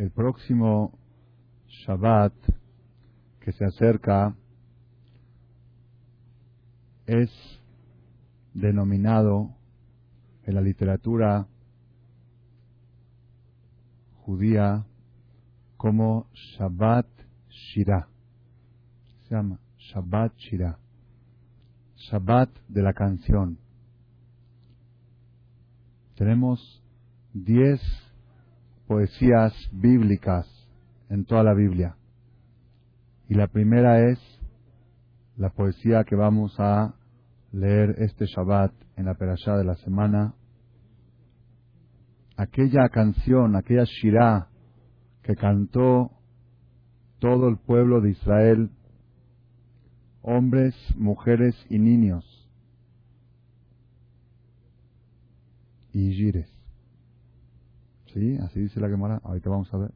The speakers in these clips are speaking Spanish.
El próximo Shabbat que se acerca es denominado en la literatura judía como Shabbat Shirah. Se llama Shabbat Shirah. Shabbat de la canción. Tenemos diez poesías bíblicas en toda la Biblia. Y la primera es la poesía que vamos a leer este Shabbat en la perashá de la semana. Aquella canción, aquella Shirah que cantó todo el pueblo de Israel, hombres, mujeres y niños, y gires. ¿Sí? Así dice la Gemara. Ahorita vamos a ver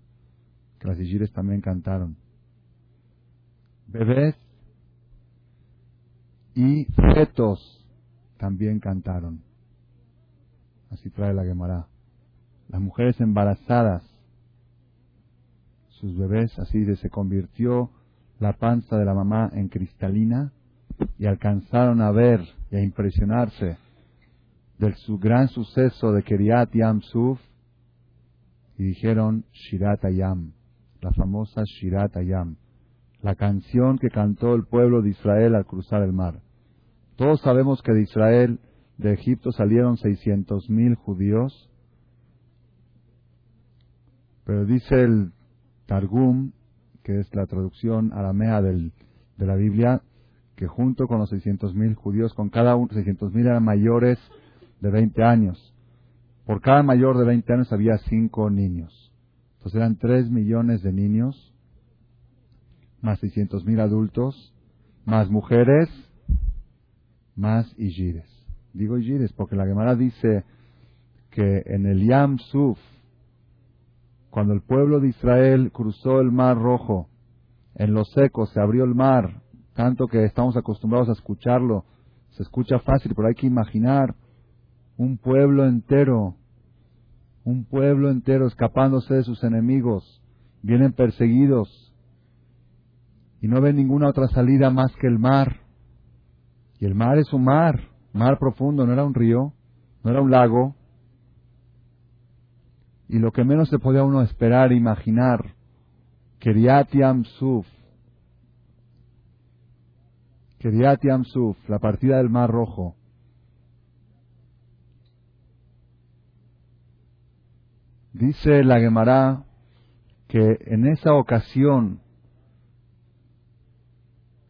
que las Igires también cantaron. Bebés y fetos también cantaron. Así trae la Gemara. Las mujeres embarazadas, sus bebés, así se convirtió la panza de la mamá en cristalina y alcanzaron a ver y a impresionarse del su gran suceso de Keriat Yam Suf y dijeron Shirat Ayam, la famosa Shirat Ayam, la canción que cantó el pueblo de Israel al cruzar el mar. Todos sabemos que de Israel, de Egipto, salieron seiscientos mil judíos, pero dice el Targum, que es la traducción aramea del, de la Biblia, que junto con los seiscientos mil judíos, con cada uno, seiscientos mil eran mayores de 20 años. Por cada mayor de 20 años había cinco niños. Entonces eran 3 millones de niños, más 600 mil adultos, más mujeres, más Igires. Digo Igires porque la Gemara dice que en el Yam Suf, cuando el pueblo de Israel cruzó el mar rojo, en los secos se abrió el mar, tanto que estamos acostumbrados a escucharlo, se escucha fácil, pero hay que imaginar un pueblo entero, un pueblo entero escapándose de sus enemigos, vienen perseguidos y no ven ninguna otra salida más que el mar. Y el mar es un mar, mar profundo, no era un río, no era un lago. Y lo que menos se podía uno esperar, imaginar, Keriat Suf, Keriat Suf, la partida del Mar Rojo, Dice la Gemara que en esa ocasión,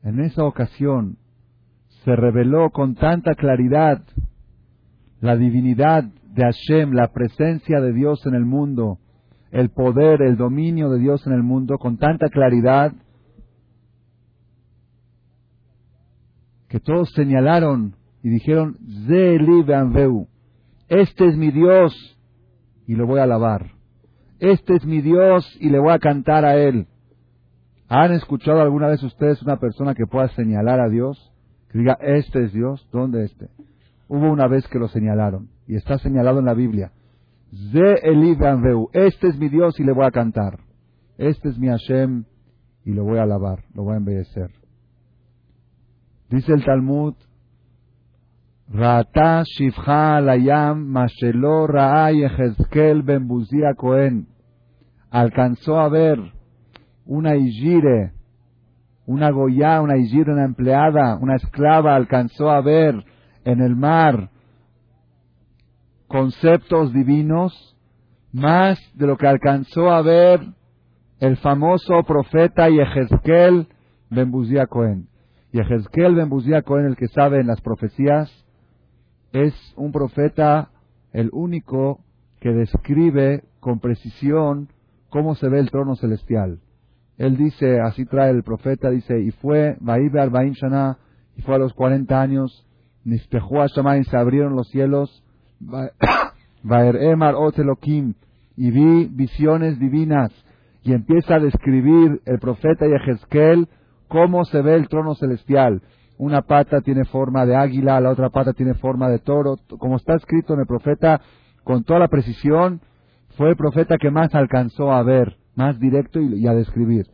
en esa ocasión, se reveló con tanta claridad la divinidad de Hashem, la presencia de Dios en el mundo, el poder, el dominio de Dios en el mundo, con tanta claridad que todos señalaron y dijeron, este es mi Dios, y lo voy a alabar. Este es mi Dios y le voy a cantar a Él. ¿Han escuchado alguna vez ustedes una persona que pueda señalar a Dios? Que diga, este es Dios, ¿dónde este? Hubo una vez que lo señalaron y está señalado en la Biblia. Ze este es mi Dios y le voy a cantar. Este es mi Hashem y lo voy a alabar, lo voy a embellecer. Dice el Talmud, Rata Shifha Layam Mashelo Raay Ejezkel Ben Buzia Cohen alcanzó a ver una Igire, una Goya, una Igire, una empleada, una esclava, alcanzó a ver en el mar conceptos divinos más de lo que alcanzó a ver el famoso profeta Yehezkel Ben Buzia Cohen. Yehezkel Ben Buzia Cohen, el que sabe en las profecías, es un profeta el único que describe con precisión cómo se ve el trono celestial. Él dice, así trae el profeta, dice, y fue, y fue a los 40 años, Nispejua y se abrieron los cielos, Otelokim, y vi visiones divinas, y empieza a describir el profeta Yehezkel cómo se ve el trono celestial una pata tiene forma de águila, la otra pata tiene forma de toro, como está escrito en el profeta, con toda la precisión, fue el profeta que más alcanzó a ver más directo y, a describir.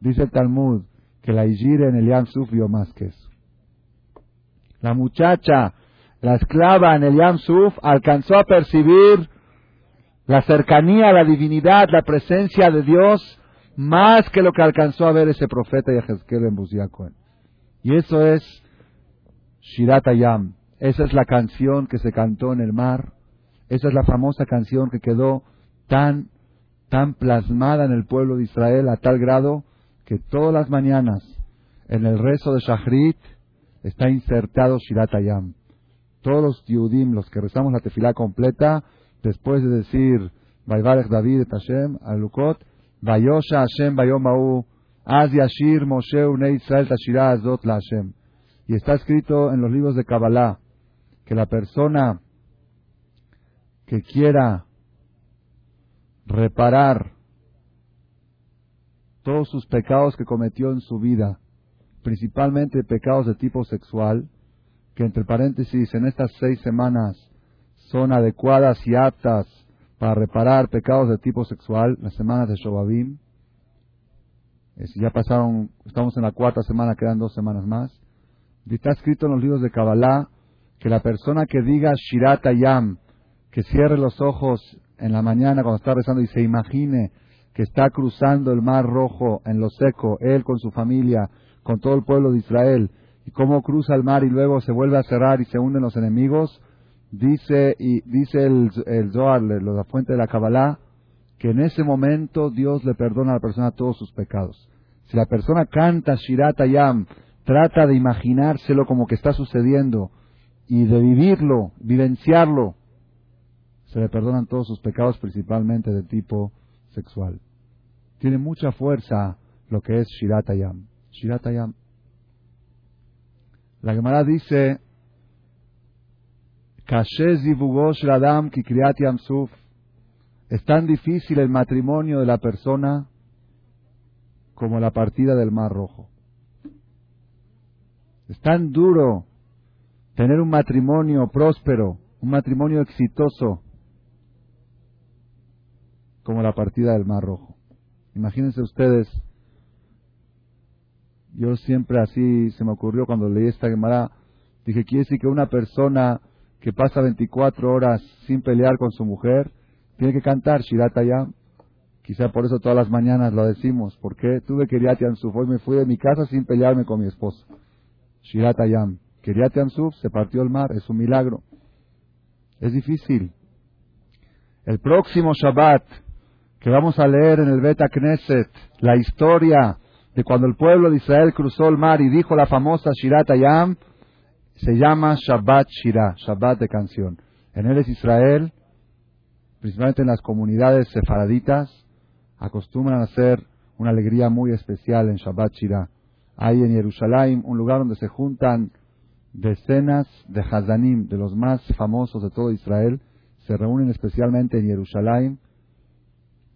Dice el Talmud que la Ijire en el Yam Suf vio más que eso. La muchacha, la esclava en el Yam Suf, alcanzó a percibir la cercanía, la divinidad, la presencia de Dios, más que lo que alcanzó a ver ese profeta Yehezkel en Buziacoen. Y eso es Shirat Yam. Esa es la canción que se cantó en el mar. Esa es la famosa canción que quedó tan, tan plasmada en el pueblo de Israel a tal grado que todas las mañanas en el rezo de Shachrit está insertado Shirat Ayam. Todos los Yudim, los que rezamos la tefilá completa, después de decir Vaivarech David et Hashem, Alukot, Vayosha Hashem Bayomau, Y está escrito en los libros de Kabbalah que la persona que quiera reparar todos sus pecados que cometió en su vida, principalmente pecados de tipo sexual, que entre paréntesis en estas seis semanas son adecuadas y aptas para reparar pecados de tipo sexual, las semanas de Shobabim. Ya pasaron, estamos en la cuarta semana, quedan dos semanas más. Está escrito en los libros de Kabbalah que la persona que diga Shirat Ayam, que cierre los ojos en la mañana cuando está rezando y se imagine que está cruzando el mar rojo en lo seco, él con su familia, con todo el pueblo de Israel, y cómo cruza el mar y luego se vuelve a cerrar y se hunden los enemigos, dice, y dice el, el Zohar, la fuente de la Kabbalah, que en ese momento Dios le perdona a la persona todos sus pecados. Si la persona canta Shirat Ayam, trata de imaginárselo como que está sucediendo y de vivirlo, vivenciarlo, se le perdonan todos sus pecados, principalmente de tipo sexual. Tiene mucha fuerza lo que es Shiratayam. Shiratayam. La Gemara dice, es tan difícil el matrimonio de la persona como la partida del Mar Rojo. Es tan duro tener un matrimonio próspero, un matrimonio exitoso, como la partida del Mar Rojo. Imagínense ustedes, yo siempre así se me ocurrió cuando leí esta Gemara, dije, quiere decir que una persona que pasa 24 horas sin pelear con su mujer, tiene que cantar Shiratayam. Quizá por eso todas las mañanas lo decimos, porque tuve que ir a y me fui de mi casa sin pelearme con mi esposo. Shiratayam. Kiryat Yamsuf se partió el mar, es un milagro. Es difícil. El próximo Shabbat, que vamos a leer en el Beta Knesset, la historia de cuando el pueblo de Israel cruzó el mar y dijo la famosa Shirat Ayam, se llama Shabbat Shirah, Shabbat de canción. En él es Israel, principalmente en las comunidades sefaraditas, acostumbran a hacer una alegría muy especial en Shabbat Shirah. Hay en Jerusalén un lugar donde se juntan decenas de Hazanim, de los más famosos de todo Israel, se reúnen especialmente en Jerusalén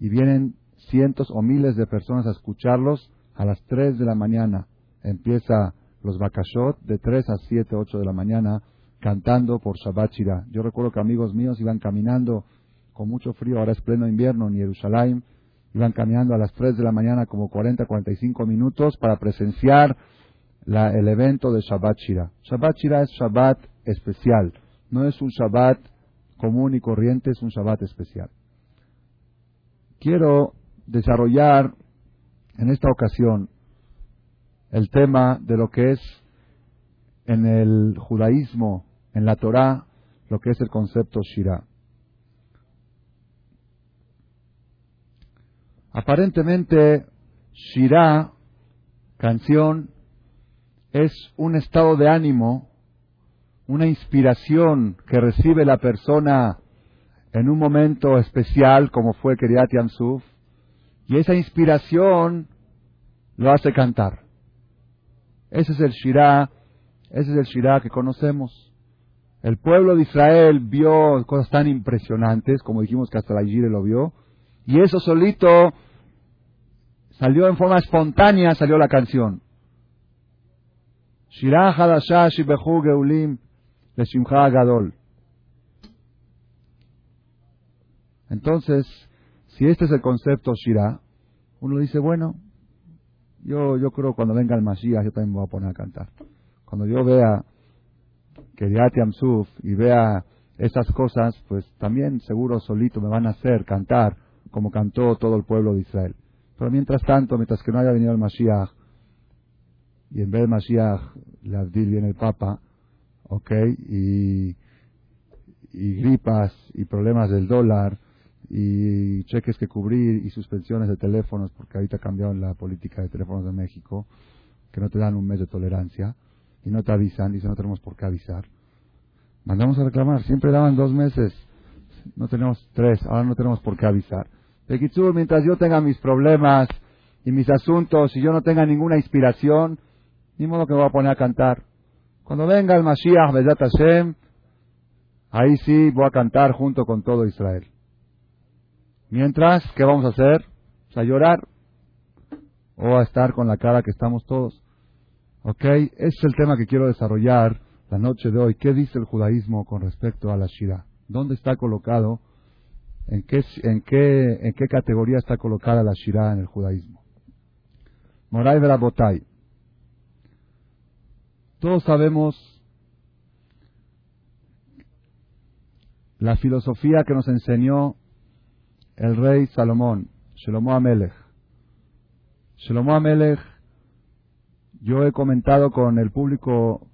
y vienen cientos o miles de personas a escucharlos a las 3 de la mañana. Empieza los Bakashot de 3 a 7, 8 de la mañana cantando por Shabbat Shirah. Yo recuerdo que amigos míos iban caminando con mucho frío, ahora es pleno invierno en Jerusalén, iban caminando a las 3 de la mañana como 40, 45 minutos para presenciar el evento de Shabbat Shira. Shabbat Shira es Shabbat especial, no es un Shabbat común y corriente, es un Shabbat especial. Quiero desarrollar en esta ocasión el tema de lo que es en el judaísmo, en la Torah, lo que es el concepto Shira. Aparentemente, Shira, canción, es un estado de ánimo, una inspiración que recibe la persona en un momento especial como fue Kiryat Yamsuf, y esa inspiración lo hace cantar. Ese es el Shirah, ese es el Shirah que conocemos. El pueblo de Israel vio cosas tan impresionantes, como dijimos que hasta la Yire lo vio, y eso solito salió en forma espontánea, salió la canción. Shirah Geulim Gadol. Entonces, si este es el concepto Shirah, Uno dice, bueno, yo, yo creo cuando venga el Mashiach yo también me voy a poner a cantar. Cuando yo vea que Suf y vea esas cosas, pues también seguro solito me van a hacer cantar como cantó todo el pueblo de Israel. Pero mientras tanto, mientras que no haya venido el Mashiach, y en vez de Mashiach, le viene el Papa, ok, y, y gripas, y problemas del dólar, y cheques que cubrir, y suspensiones de teléfonos, porque ahorita cambiaron la política de teléfonos de México, que no te dan un mes de tolerancia, y no te avisan, dicen no tenemos por qué avisar. Mandamos a reclamar, siempre daban dos meses, no tenemos tres, ahora no tenemos por qué avisar. Bekitsur, mientras yo tenga mis problemas y mis asuntos y yo no tenga ninguna inspiración, ni modo que me voy a poner a cantar. Cuando venga el Mashiach, Bezat Hashem, ahí sí voy a cantar junto con todo Israel. Mientras, ¿qué vamos a hacer? a llorar o a estar con la cara que estamos todos. ¿Ok? Ese es el tema que quiero desarrollar la noche de hoy. ¿Qué dice el judaísmo con respecto a la Shira? ¿Dónde está colocado? ¿En qué, en qué, en qué categoría está colocada la Shira en el judaísmo? Moray Verabotay. Todos sabemos la filosofía que nos enseñó el rey Salomón, Shlomo Amelech. Shlomo Amelech, yo he comentado con el público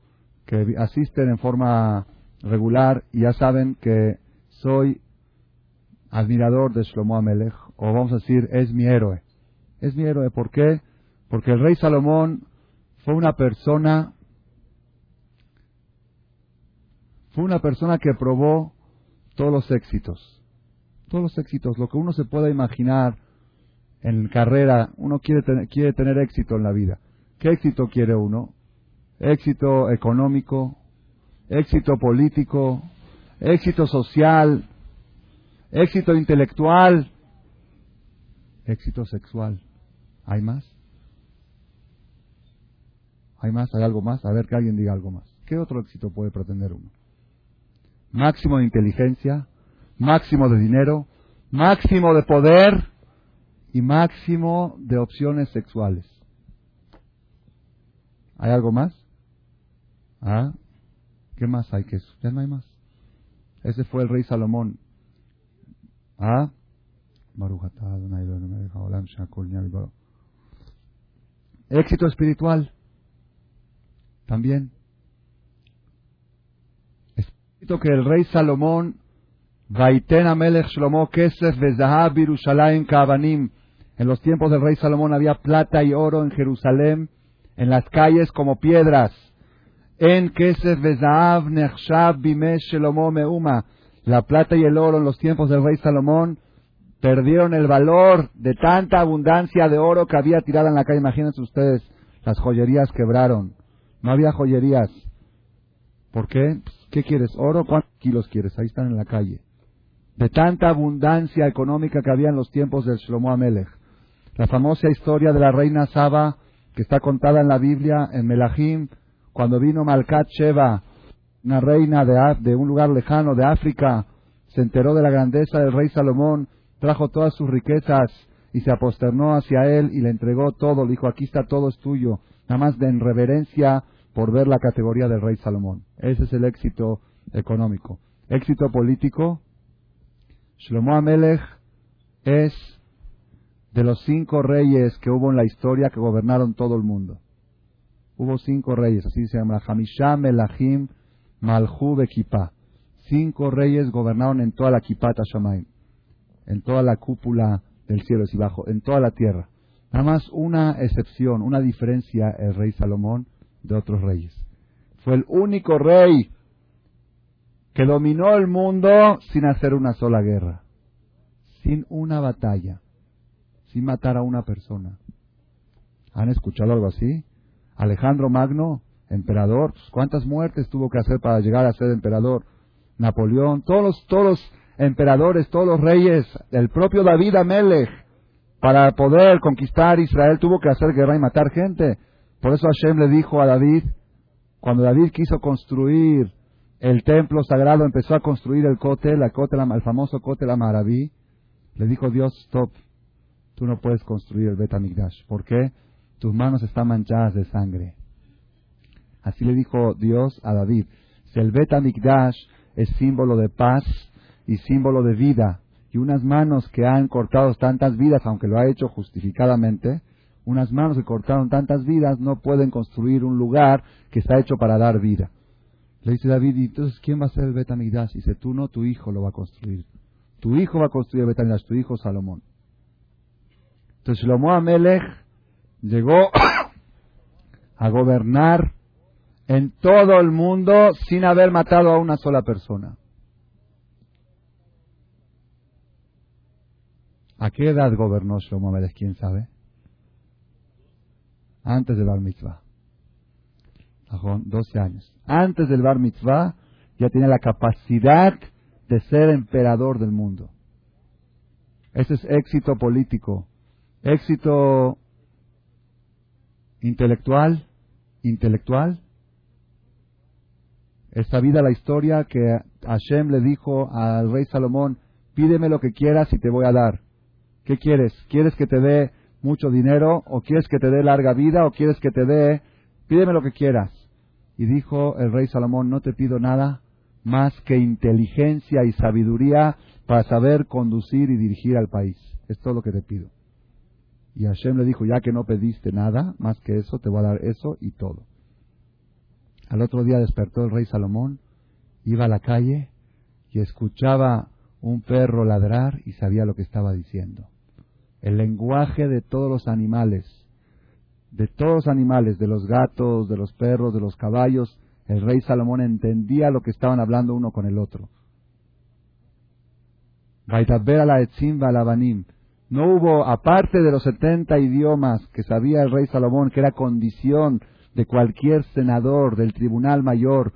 que asisten en forma regular y ya saben que soy admirador de Shlomo Amelech, o vamos a decir, es mi héroe. Es mi héroe, ¿por qué? Porque el rey Salomón fue una persona fue una persona que probó todos los éxitos. Todos los éxitos, lo que uno se pueda imaginar en carrera, uno quiere tener, quiere tener éxito en la vida. ¿Qué éxito quiere uno? Éxito económico, éxito político, éxito social, éxito intelectual, éxito sexual. ¿Hay más? ¿Hay más? ¿Hay algo más? A ver que alguien diga algo más. ¿Qué otro éxito puede pretender uno? máximo de inteligencia, máximo de dinero, máximo de poder y máximo de opciones sexuales. ¿Hay algo más? ¿Ah? ¿Qué más hay que eso? Ya no hay más. Ese fue el rey Salomón. ¿Ah? Éxito espiritual. También que el rey Salomón, Vaiten Amelech Shlomo Kesef Vezahab Yerushalayim Kavanim, en los tiempos del rey Salomón había plata y oro en Jerusalén, en las calles como piedras. En Kesef Vezahab Nechshav Bimesh Shlomo Meuma, la plata y el oro en los tiempos del rey Salomón perdieron el valor de tanta abundancia de oro que había tirada en la calle. Imagínense ustedes, las joyerías quebraron. No había joyerías. ¿Por qué? ¿Qué quieres? ¿Oro? ¿Cuántos kilos quieres? Ahí están en la calle. De tanta abundancia económica que había en los tiempos del Shlomo Amelech. La famosa historia de la reina Saba, que está contada en la Biblia, en Melahim, cuando vino Malkat Sheba, una reina de, de un lugar lejano de África, se enteró de la grandeza del rey Salomón, trajo todas sus riquezas y se aposternó hacia él y le entregó todo. Le dijo, aquí está todo es tuyo. Nada más de en reverencia por ver la categoría del rey Salomón. Ese es el éxito económico. Éxito político. Shlomo Amelech es de los cinco reyes que hubo en la historia que gobernaron todo el mundo. Hubo cinco reyes, así se llama, Hamisham, Melachim, Malhu, Bekipa. Cinco reyes gobernaron en toda la Kipata Shamaim, en toda la cúpula del cielo y bajo, en toda la tierra. Nada más una excepción, una diferencia el rey Salomón de otros reyes. Fue el único rey que dominó el mundo sin hacer una sola guerra, sin una batalla, sin matar a una persona. ¿Han escuchado algo así? Alejandro Magno, emperador, pues, ¿cuántas muertes tuvo que hacer para llegar a ser emperador? Napoleón, todos los, todos los emperadores, todos los reyes, el propio David Amelech, para poder conquistar Israel tuvo que hacer guerra y matar gente. Por eso Hashem le dijo a David, cuando David quiso construir el templo sagrado, empezó a construir el cote, el, cote, el famoso cote la Maraví, le dijo Dios, stop, tú no puedes construir el Bet Amigdash. ¿Por qué? Tus manos están manchadas de sangre. Así le dijo Dios a David. El Bet Amigdash es símbolo de paz y símbolo de vida, y unas manos que han cortado tantas vidas, aunque lo ha hecho justificadamente, unas manos que cortaron tantas vidas no pueden construir un lugar que está hecho para dar vida. Le dice David, ¿y entonces quién va a ser el Betamigdash? Dice, tú no, tu hijo lo va a construir. Tu hijo va a construir el tu hijo Salomón. Entonces Shlomo Amelech llegó a gobernar en todo el mundo sin haber matado a una sola persona. ¿A qué edad gobernó Shlomo Amelech? ¿Quién sabe? Antes del Bar Mitzvah. 12 años. Antes del Bar Mitzvah ya tiene la capacidad de ser emperador del mundo. Ese es éxito político. Éxito intelectual, intelectual. Está vida la historia que Hashem le dijo al rey Salomón, pídeme lo que quieras y te voy a dar. ¿Qué quieres? ¿Quieres que te dé mucho dinero o quieres que te dé larga vida o quieres que te dé... Pídeme lo que quieras. Y dijo el rey Salomón, no te pido nada más que inteligencia y sabiduría para saber conducir y dirigir al país. Es todo lo que te pido. Y Hashem le dijo, ya que no pediste nada más que eso, te voy a dar eso y todo. Al otro día despertó el rey Salomón, iba a la calle y escuchaba un perro ladrar y sabía lo que estaba diciendo. El lenguaje de todos los animales, de todos los animales, de los gatos, de los perros, de los caballos, el rey Salomón entendía lo que estaban hablando uno con el otro. No hubo, aparte de los 70 idiomas que sabía el rey Salomón, que era condición de cualquier senador del Tribunal Mayor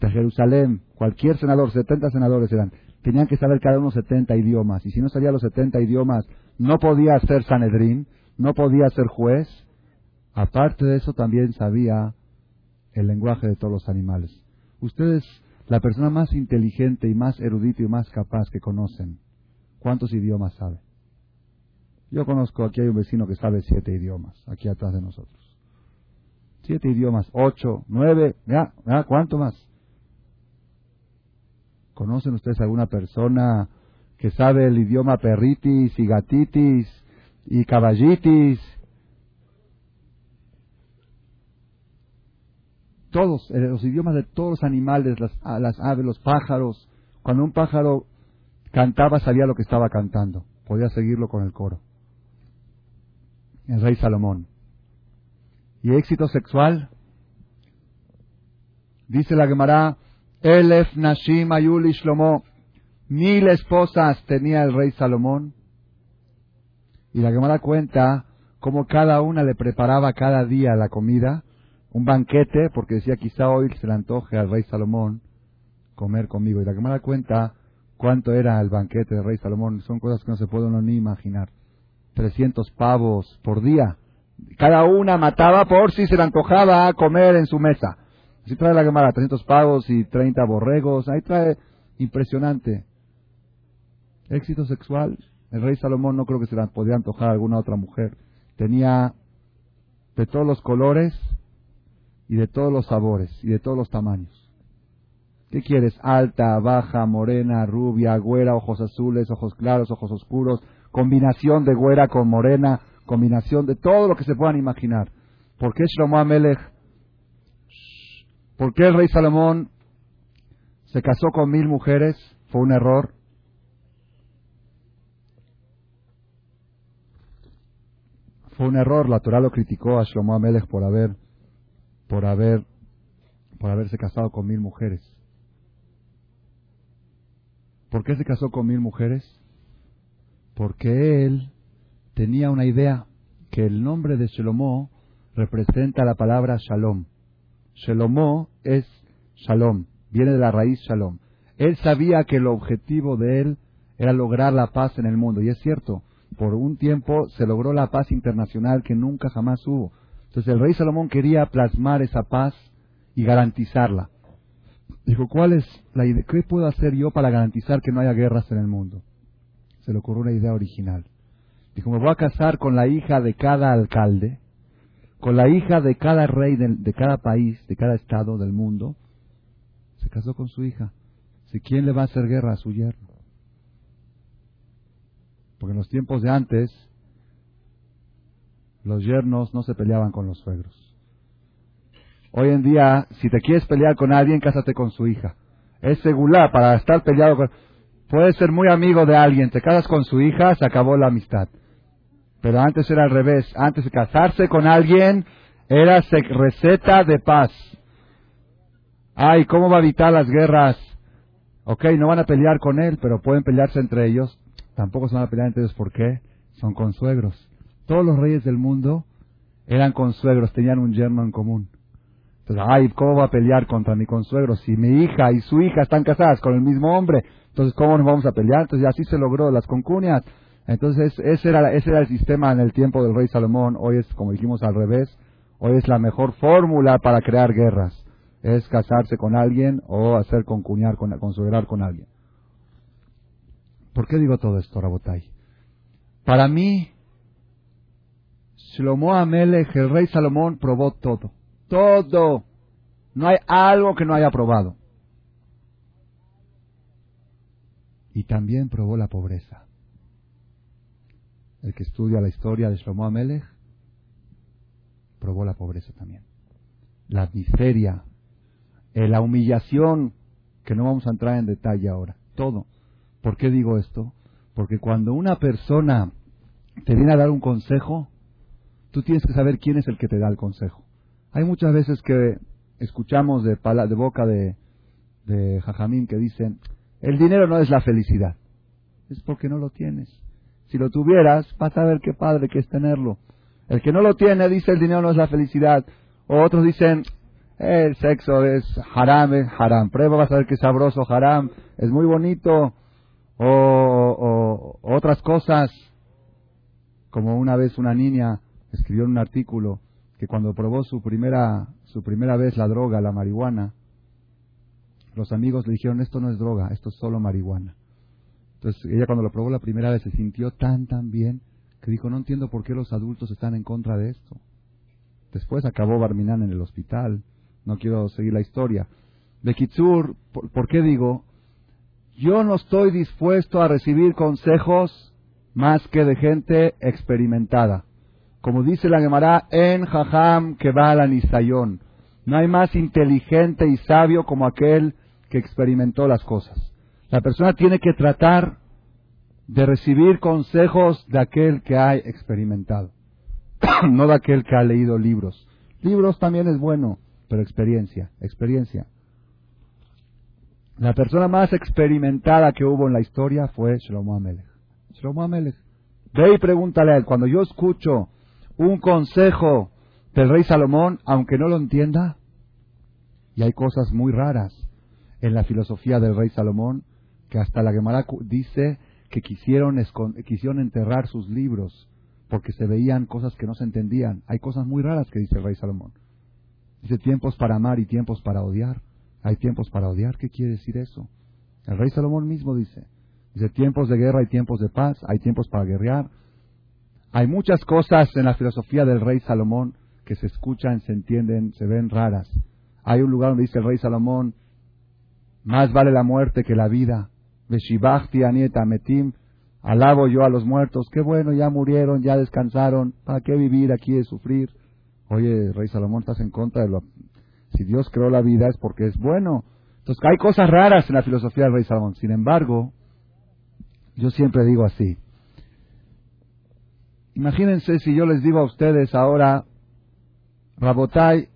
de Jerusalén, cualquier senador, 70 senadores eran, tenían que saber cada uno 70 idiomas. Y si no sabía los 70 idiomas, no podía ser Sanedrín, no podía ser juez. Aparte de eso, también sabía el lenguaje de todos los animales. Ustedes, la persona más inteligente y más erudita y más capaz que conocen, ¿cuántos idiomas sabe? Yo conozco, aquí hay un vecino que sabe siete idiomas, aquí atrás de nosotros. Siete idiomas, ocho, nueve, ya, ya, ¿cuánto más? ¿Conocen ustedes alguna persona que sabe el idioma perritis y gatitis y caballitis todos, eh, los idiomas de todos los animales, las, las, aves, los pájaros. Cuando un pájaro cantaba sabía lo que estaba cantando, podía seguirlo con el coro. El rey Salomón. ¿Y éxito sexual? Dice la Gemara, Elef Nashim Ayuli Shlomo, mil esposas tenía el rey Salomón. Y la Gemara cuenta cómo cada una le preparaba cada día la comida un banquete, porque decía quizá hoy se le antoje al rey Salomón comer conmigo. Y la da cuenta cuánto era el banquete del rey Salomón, son cosas que no se puede uno ni imaginar. 300 pavos por día. Cada una mataba por si se le antojaba comer en su mesa. Así trae la Gemara, 300 pavos y 30 borregos. Ahí trae impresionante. Éxito sexual. El rey Salomón no creo que se le podía antojar a alguna otra mujer. Tenía de todos los colores y de todos los sabores y de todos los tamaños. ¿Qué quieres? Alta, baja, morena, rubia, güera, ojos azules, ojos claros, ojos oscuros, combinación de güera con morena, combinación de todo lo que se puedan imaginar. ¿Por qué Shlomo Amelech? ¿Por qué el rey Salomón se casó con mil mujeres? ¿Fue un error? Fue un error, la Torah lo criticó a Shlomo Amelech por haber por haber por haberse casado con mil mujeres. ¿Por qué se casó con mil mujeres? Porque él tenía una idea que el nombre de Shalomó representa la palabra Shalom. Shalomó es Shalom, viene de la raíz Shalom. Él sabía que el objetivo de él era lograr la paz en el mundo. Y es cierto, por un tiempo se logró la paz internacional que nunca jamás hubo. Entonces el rey Salomón quería plasmar esa paz y garantizarla. Dijo, ¿cuál es la idea? ¿Qué puedo hacer yo para garantizar que no haya guerras en el mundo? Se le ocurrió una idea original. Dijo, me voy a casar con la hija de cada alcalde, con la hija de cada rey de, cada país, de cada estado del mundo. Se casó con su hija. Si quién le va a hacer guerra a su yerno. Porque en los tiempos de antes, los yernos no se peleaban con los suegros. Hoy en día, si te quieres pelear con alguien, cásate con su hija. Es segura para estar peleado con... Puedes ser muy amigo de alguien, te casas con su hija, se acabó la amistad. Pero antes era al revés. Antes de casarse con alguien era receta de paz. Ay, ¿cómo va a evitar las guerras? Ok, no van a pelear con él, pero pueden pelearse entre ellos. Tampoco se van a pelear entre ellos. ¿Por qué? Son consuegros. Todos los reyes del mundo eran consuegros, tenían un yerno en común. Entonces, ay, ¿cómo va a pelear contra mi consuegro si mi hija y su hija están casadas con el mismo hombre? Entonces, ¿cómo nos vamos a pelear? Entonces, así se logró las concunias. Entonces, ese era, ese era el sistema en el tiempo del rey Salomón. Hoy es, como dijimos, al revés. Hoy es la mejor fórmula para crear guerras. Es casarse con alguien o hacer concuñar, con, consuegrar con alguien. ¿Por qué digo todo esto, Rabotai? Para mí, Shlomo Amelech, el rey Salomón, probó todo. Todo. No hay algo que no haya probado. Y también probó la pobreza el que estudia la historia de Shlomo Amelech, probó la pobreza también. La miseria, eh, la humillación, que no vamos a entrar en detalle ahora. Todo. ¿Por qué digo esto? Porque cuando una persona te viene a dar un consejo, tú tienes que saber quién es el que te da el consejo. Hay muchas veces que escuchamos de, de boca de, de Jajamín que dicen, el dinero no es la felicidad, es porque no lo tienes. Si lo tuvieras, vas a ver qué padre que es tenerlo. El que no lo tiene dice el dinero no es la felicidad. O otros dicen el sexo es haram, es haram. Prueba, vas a ver qué sabroso haram. Es muy bonito. O, otras cosas. Como una vez una niña escribió en un artículo que cuando probó su primera, su primera vez la droga, la marihuana, los amigos le dijeron, esto no es droga, esto es solo marihuana. Entonces ella cuando lo probó la primera vez se sintió tan, tan bien que dijo, no entiendo por qué los adultos están en contra de esto. Después acabó Barminan en el hospital. No quiero seguir la historia. De Kitsur, ¿por, qué digo? Yo no estoy dispuesto a recibir consejos más que de gente experimentada. Como dice la Gemara, en Jajam que va a la. No hay más inteligente y sabio como aquel que experimentó las cosas. La persona tiene que tratar de recibir consejos de aquel que ha experimentado, no de aquel que ha leído libros. Libros también es bueno, pero experiencia, experiencia. La persona más experimentada que hubo en la historia fue Shlomo Amelech. Shlomo Amelech. Ve y pregúntale a él, cuando yo escucho un consejo del rey Salomón, aunque no lo entienda, y hay cosas muy raras en la filosofía del rey Salomón, que hasta la Gemara dice que quisieron, quisieron enterrar sus libros porque se veían cosas que no se entendían. Hay cosas muy raras que dice el rey Salomón. Dice tiempos para amar y tiempos para odiar. Hay tiempos para odiar. ¿Qué quiere decir eso? El rey Salomón mismo dice. Dice tiempos de guerra y tiempos de paz. Hay tiempos para guerrear. Hay muchas cosas en la filosofía del rey Salomón que se escuchan, se entienden, se ven raras. Hay un lugar donde dice el rey Salomón, más vale la muerte que la vida. Veshibachti anieta metim, alabo yo a los muertos, qué bueno, ya murieron, ya descansaron, ¿para qué vivir aquí de sufrir? Oye, Rey Salomón, estás en contra de lo... Si Dios creó la vida es porque es bueno. Entonces hay cosas raras en la filosofía del Rey Salomón. Sin embargo, yo siempre digo así. Imagínense si yo les digo a ustedes ahora, Rabotai,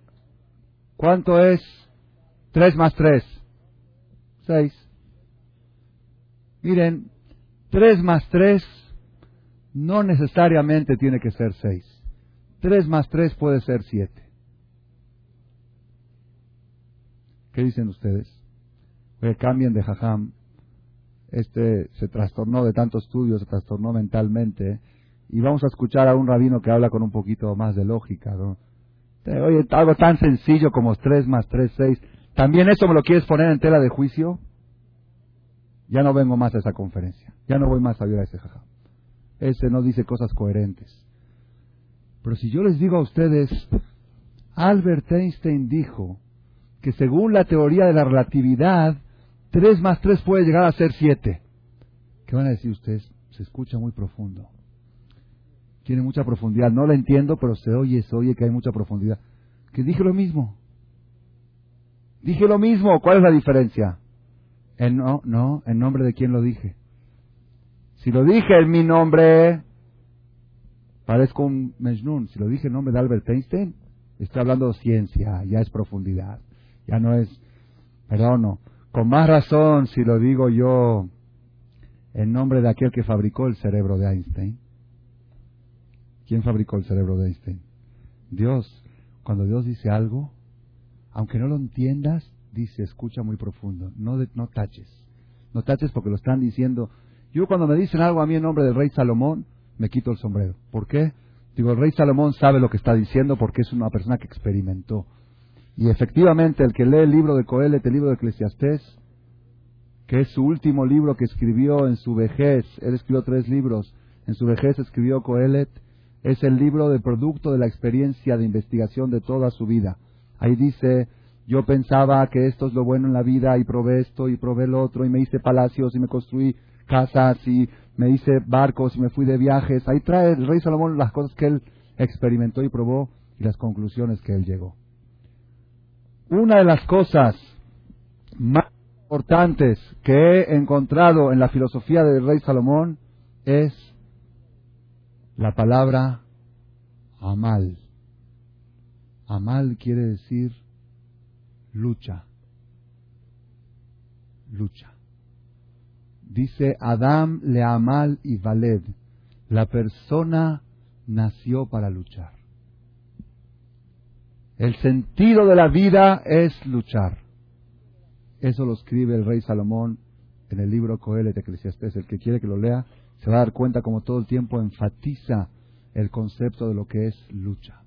¿cuánto es 3 más 3? 6. Miren, 3 más 3 no necesariamente tiene que ser 6. 3 más 3 puede ser 7. ¿Qué dicen ustedes? Oye, cambien de jajam. Este se trastornó de tantos estudios, se trastornó mentalmente. Y vamos a escuchar a un rabino que habla con un poquito más de lógica. ¿no? Oye, algo tan sencillo como 3 más 3, 6. ¿También eso me lo quieres poner en tela de juicio? Ya no vengo más a esa conferencia, ya no voy más a ver a ese jajam. ese no dice cosas coherentes. Pero si yo les digo a ustedes, Albert Einstein dijo que según la teoría de la relatividad, 3 más 3 puede llegar a ser 7. ¿Qué van a decir ustedes? Se escucha muy profundo. Tiene mucha profundidad. No la entiendo, pero se oye, se oye que hay mucha profundidad. Que dije lo mismo. Dije lo mismo. ¿Cuál es la diferencia? En, no, no, en nombre de quién lo dije. Si lo dije en mi nombre, parezco un Mejnun. Si lo dije en nombre de Albert Einstein, estoy hablando de ciencia, ya es profundidad. Ya no es, perdón, no. Con más razón si lo digo yo en nombre de aquel que fabricó el cerebro de Einstein. ¿Quién fabricó el cerebro de Einstein? Dios. Cuando Dios dice algo, aunque no lo entiendas, dice, escucha muy profundo. No, no taches. No taches porque lo están diciendo. Yo cuando me dicen algo a mí en nombre del rey Salomón, me quito el sombrero. ¿Por qué? Digo, el rey Salomón sabe lo que está diciendo porque es una persona que experimentó. Y efectivamente, el que lee el libro de Coelet, el libro de Eclesiastés, que es su último libro que escribió en su vejez, él escribió tres libros, en su vejez escribió Coelet, es el libro de producto de la experiencia de investigación de toda su vida. Ahí dice, yo pensaba que esto es lo bueno en la vida y probé esto y probé lo otro y me hice palacios y me construí casas y me hice barcos y me fui de viajes. Ahí trae el rey Salomón las cosas que él experimentó y probó y las conclusiones que él llegó. Una de las cosas más importantes que he encontrado en la filosofía del rey Salomón es la palabra amal. Amal quiere decir lucha. Lucha. Dice Adam le amal y valed. La persona nació para luchar. El sentido de la vida es luchar. Eso lo escribe el rey Salomón en el libro Coelet de Eclesiastés. El que quiere que lo lea se va a dar cuenta como todo el tiempo enfatiza el concepto de lo que es lucha.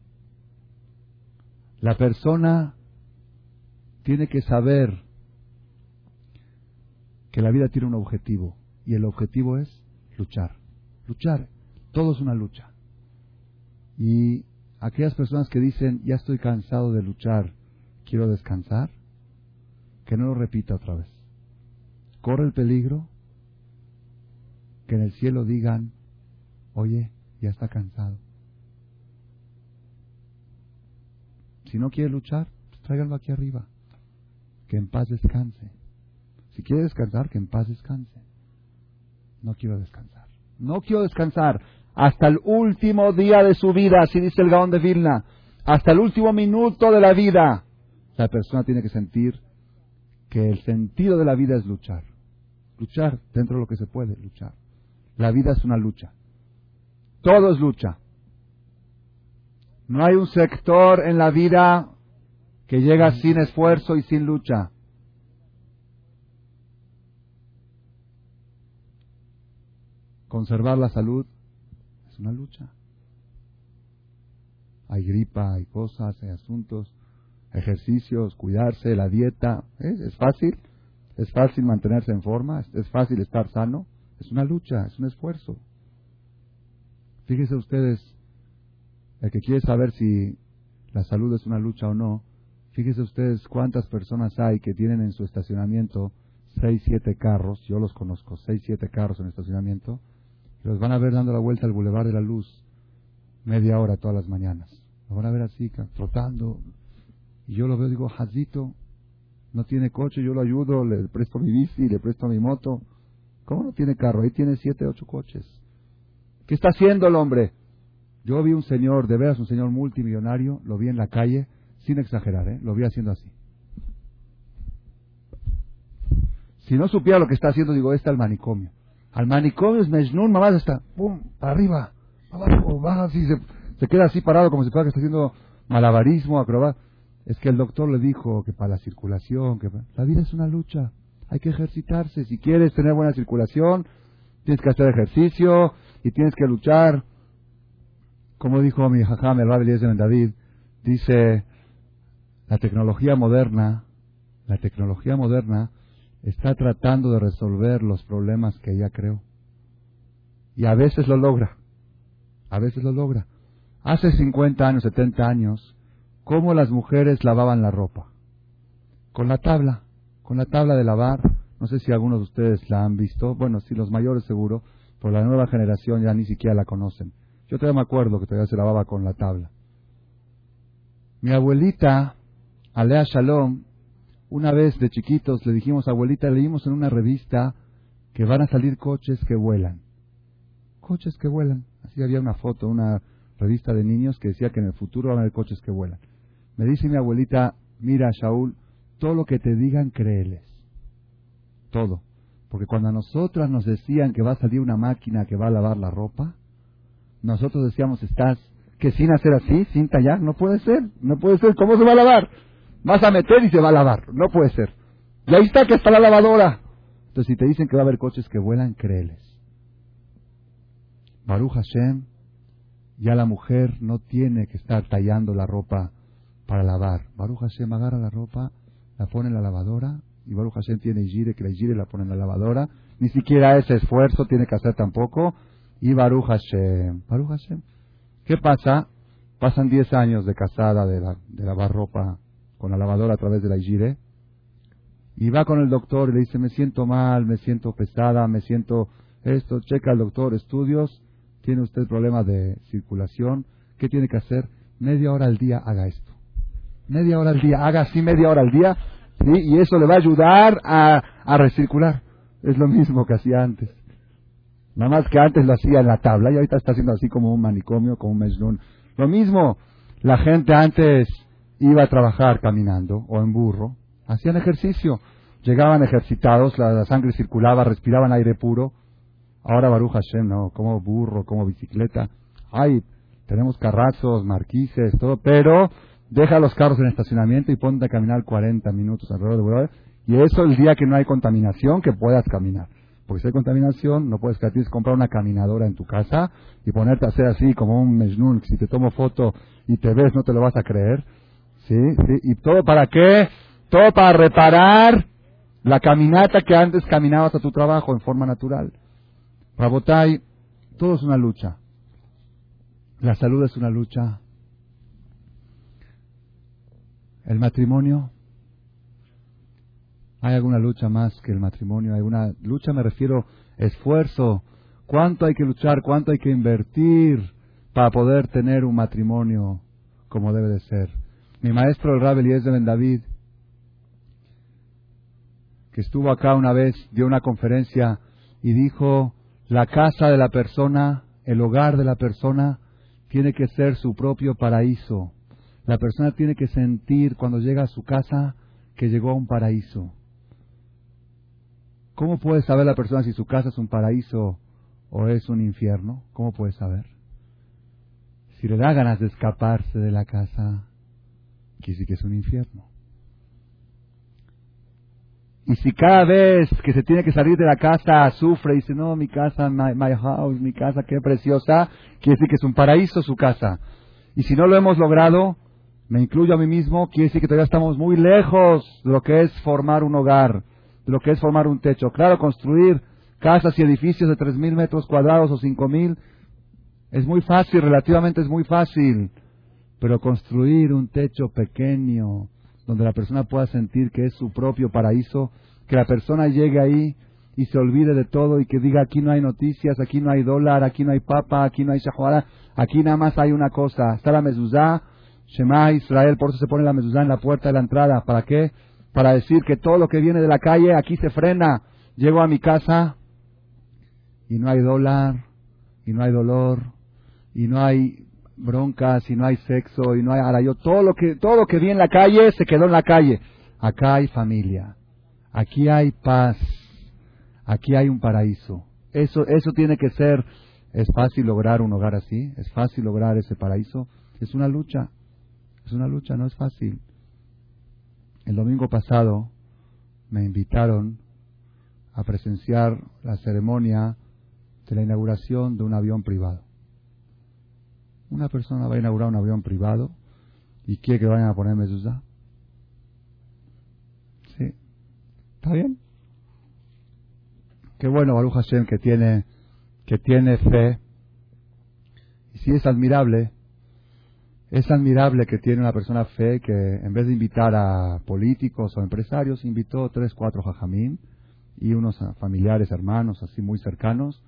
La persona tiene que saber que la vida tiene un objetivo y el objetivo es luchar. Luchar. Todo es una lucha. Y aquellas personas que dicen, ya estoy cansado de luchar, quiero descansar, que no lo repita otra vez. Corre el peligro que en el cielo digan, oye, ya está cansado. Si no quiere luchar, pues tráiganlo aquí arriba. Que en paz descanse. Si quiere descansar, que en paz descanse. No quiero descansar. No quiero descansar hasta el último día de su vida, así dice el Gaón de Vilna, hasta el último minuto de la vida, la persona tiene que sentir que el sentido de la vida es luchar. Luchar dentro de lo que se puede, luchar. La vida es una lucha. Todo es lucha. No hay un sector en la vida que llega sin esfuerzo y sin lucha. Conservar la salud es una lucha. Hay gripa, hay cosas, hay asuntos, ejercicios, cuidarse, la dieta. Es fácil, es fácil mantenerse en forma, es, fácil estar sano. Es una lucha, es un esfuerzo. Fíjense ustedes, el que quiere saber si la salud es una lucha o no, fíjense ustedes cuántas personas hay que tienen en su estacionamiento seis, siete carros, yo los conozco, seis, siete carros en estacionamiento, los van a ver dando la vuelta al Boulevard de la Luz media hora todas las mañanas. Lo van a ver así, trotando. Y yo lo veo, digo, Jazito, no tiene coche, yo lo ayudo, le presto mi bici, le presto mi moto. ¿Cómo no tiene carro? Ahí tiene siete, ocho coches. ¿Qué está haciendo el hombre? Yo vi un señor, de veras un señor multimillonario, lo vi en la calle, sin exagerar, ¿eh? lo vi haciendo así. Si no supiera lo que está haciendo, digo, está el manicomio. Al manicomio es Mejnun, mamá está, pum, para arriba, abajo, baja así, se, queda así parado como si fuera que está haciendo malabarismo, acrobat. Es que el doctor le dijo que para la circulación, que la vida es una lucha, hay que ejercitarse. Si quieres tener buena circulación, tienes que hacer ejercicio y tienes que luchar. Como dijo mi jajam, el Rabbi David, dice, la tecnología moderna, la tecnología moderna está tratando de resolver los problemas que ella creó. Y a veces lo logra. A veces lo logra. Hace 50 años, 70 años, ¿cómo las mujeres lavaban la ropa? Con la tabla, con la tabla de lavar. No sé si algunos de ustedes la han visto. Bueno, si los mayores seguro, por la nueva generación ya ni siquiera la conocen. Yo todavía me acuerdo que todavía se lavaba con la tabla. Mi abuelita, Alea Shalom, una vez de chiquitos le dijimos, abuelita, leímos en una revista que van a salir coches que vuelan. Coches que vuelan. Así había una foto, una revista de niños que decía que en el futuro van a haber coches que vuelan. Me dice mi abuelita, mira Shaul, todo lo que te digan, créeles. Todo. Porque cuando a nosotras nos decían que va a salir una máquina que va a lavar la ropa, nosotros decíamos, estás, que sin hacer así, sin tallar, no puede ser, no puede ser, ¿cómo se va a lavar? Vas a meter y se va a lavar, no puede ser. Y ahí está que está la lavadora. Entonces, si te dicen que va a haber coches que vuelan, créeles. Baruch Hashem, ya la mujer no tiene que estar tallando la ropa para lavar. Baruch Hashem agarra la ropa, la pone en la lavadora, y Baruch Hashem tiene gire, que la gire la pone en la lavadora. Ni siquiera ese esfuerzo tiene que hacer tampoco. Y Baruch Hashem. Baruch Hashem. ¿Qué pasa? Pasan 10 años de casada de, de lavar ropa con la lavadora a través de la gire. Y va con el doctor y le dice, me siento mal, me siento pesada, me siento esto. Checa al doctor, estudios tiene usted problemas de circulación, ¿qué tiene que hacer? Media hora al día haga esto. Media hora al día, haga así media hora al día, y eso le va a ayudar a, a recircular. Es lo mismo que hacía antes. Nada más que antes lo hacía en la tabla y ahorita está haciendo así como un manicomio, como un mesnún. Lo mismo, la gente antes iba a trabajar caminando o en burro, hacían ejercicio, llegaban ejercitados, la sangre circulaba, respiraban aire puro, Ahora Baruch Hashem, no, como burro, como bicicleta. Ay, tenemos carrazos, marquises, todo, pero deja los carros en estacionamiento y ponte a caminar 40 minutos alrededor de. Y eso el día que no hay contaminación, que puedas caminar. Porque si hay contaminación, no puedes tienes comprar una caminadora en tu casa y ponerte a hacer así como un Mejnun. Si te tomo foto y te ves, no te lo vas a creer. ¿Sí? ¿Sí? ¿Y todo para qué? Todo para reparar la caminata que antes caminabas a tu trabajo en forma natural. Rabotai, todo es una lucha. La salud es una lucha. El matrimonio. ¿Hay alguna lucha más que el matrimonio? ¿Hay alguna lucha? Me refiero esfuerzo. ¿Cuánto hay que luchar? ¿Cuánto hay que invertir para poder tener un matrimonio como debe de ser? Mi maestro, el Rabel de Ben David, que estuvo acá una vez, dio una conferencia y dijo la casa de la persona, el hogar de la persona, tiene que ser su propio paraíso. La persona tiene que sentir cuando llega a su casa que llegó a un paraíso. ¿Cómo puede saber la persona si su casa es un paraíso o es un infierno? ¿Cómo puede saber? Si le da ganas de escaparse de la casa, quiere decir que es un infierno. Y si cada vez que se tiene que salir de la casa sufre y dice, no, mi casa, my, house, mi casa, qué preciosa, quiere decir que es un paraíso su casa. Y si no lo hemos logrado, me incluyo a mí mismo, quiere decir que todavía estamos muy lejos de lo que es formar un hogar, de lo que es formar un techo. Claro, construir casas y edificios de 3.000 metros cuadrados o 5.000 es muy fácil, relativamente es muy fácil. Pero construir un techo pequeño, donde la persona pueda sentir que es su propio paraíso, que la persona llegue ahí y se olvide de todo y que diga aquí no hay noticias, aquí no hay dólar, aquí no hay papa, aquí no hay shahuara, aquí nada más hay una cosa, está la mezuzá, Shema Israel, por eso se pone la mezuzá en la puerta de la entrada, ¿para qué? Para decir que todo lo que viene de la calle aquí se frena, llego a mi casa y no hay dólar, y no hay dolor, y no hay broncas y no hay sexo y no hay yo todo lo que todo lo que vi en la calle se quedó en la calle. Acá hay familia, aquí hay paz, aquí hay un paraíso. Eso eso tiene que ser. Es fácil lograr un hogar así, es fácil lograr ese paraíso. Es una lucha, es una lucha, no es fácil. El domingo pasado me invitaron a presenciar la ceremonia de la inauguración de un avión privado. Una persona va a inaugurar un avión privado y quiere que vayan a poner mezuzá. Sí. ¿Está bien? Qué bueno Baruch Hashem que tiene que tiene fe, y si es admirable, es admirable que tiene una persona fe que en vez de invitar a políticos o empresarios, invitó tres, cuatro jajamín y unos familiares, hermanos, así muy cercanos,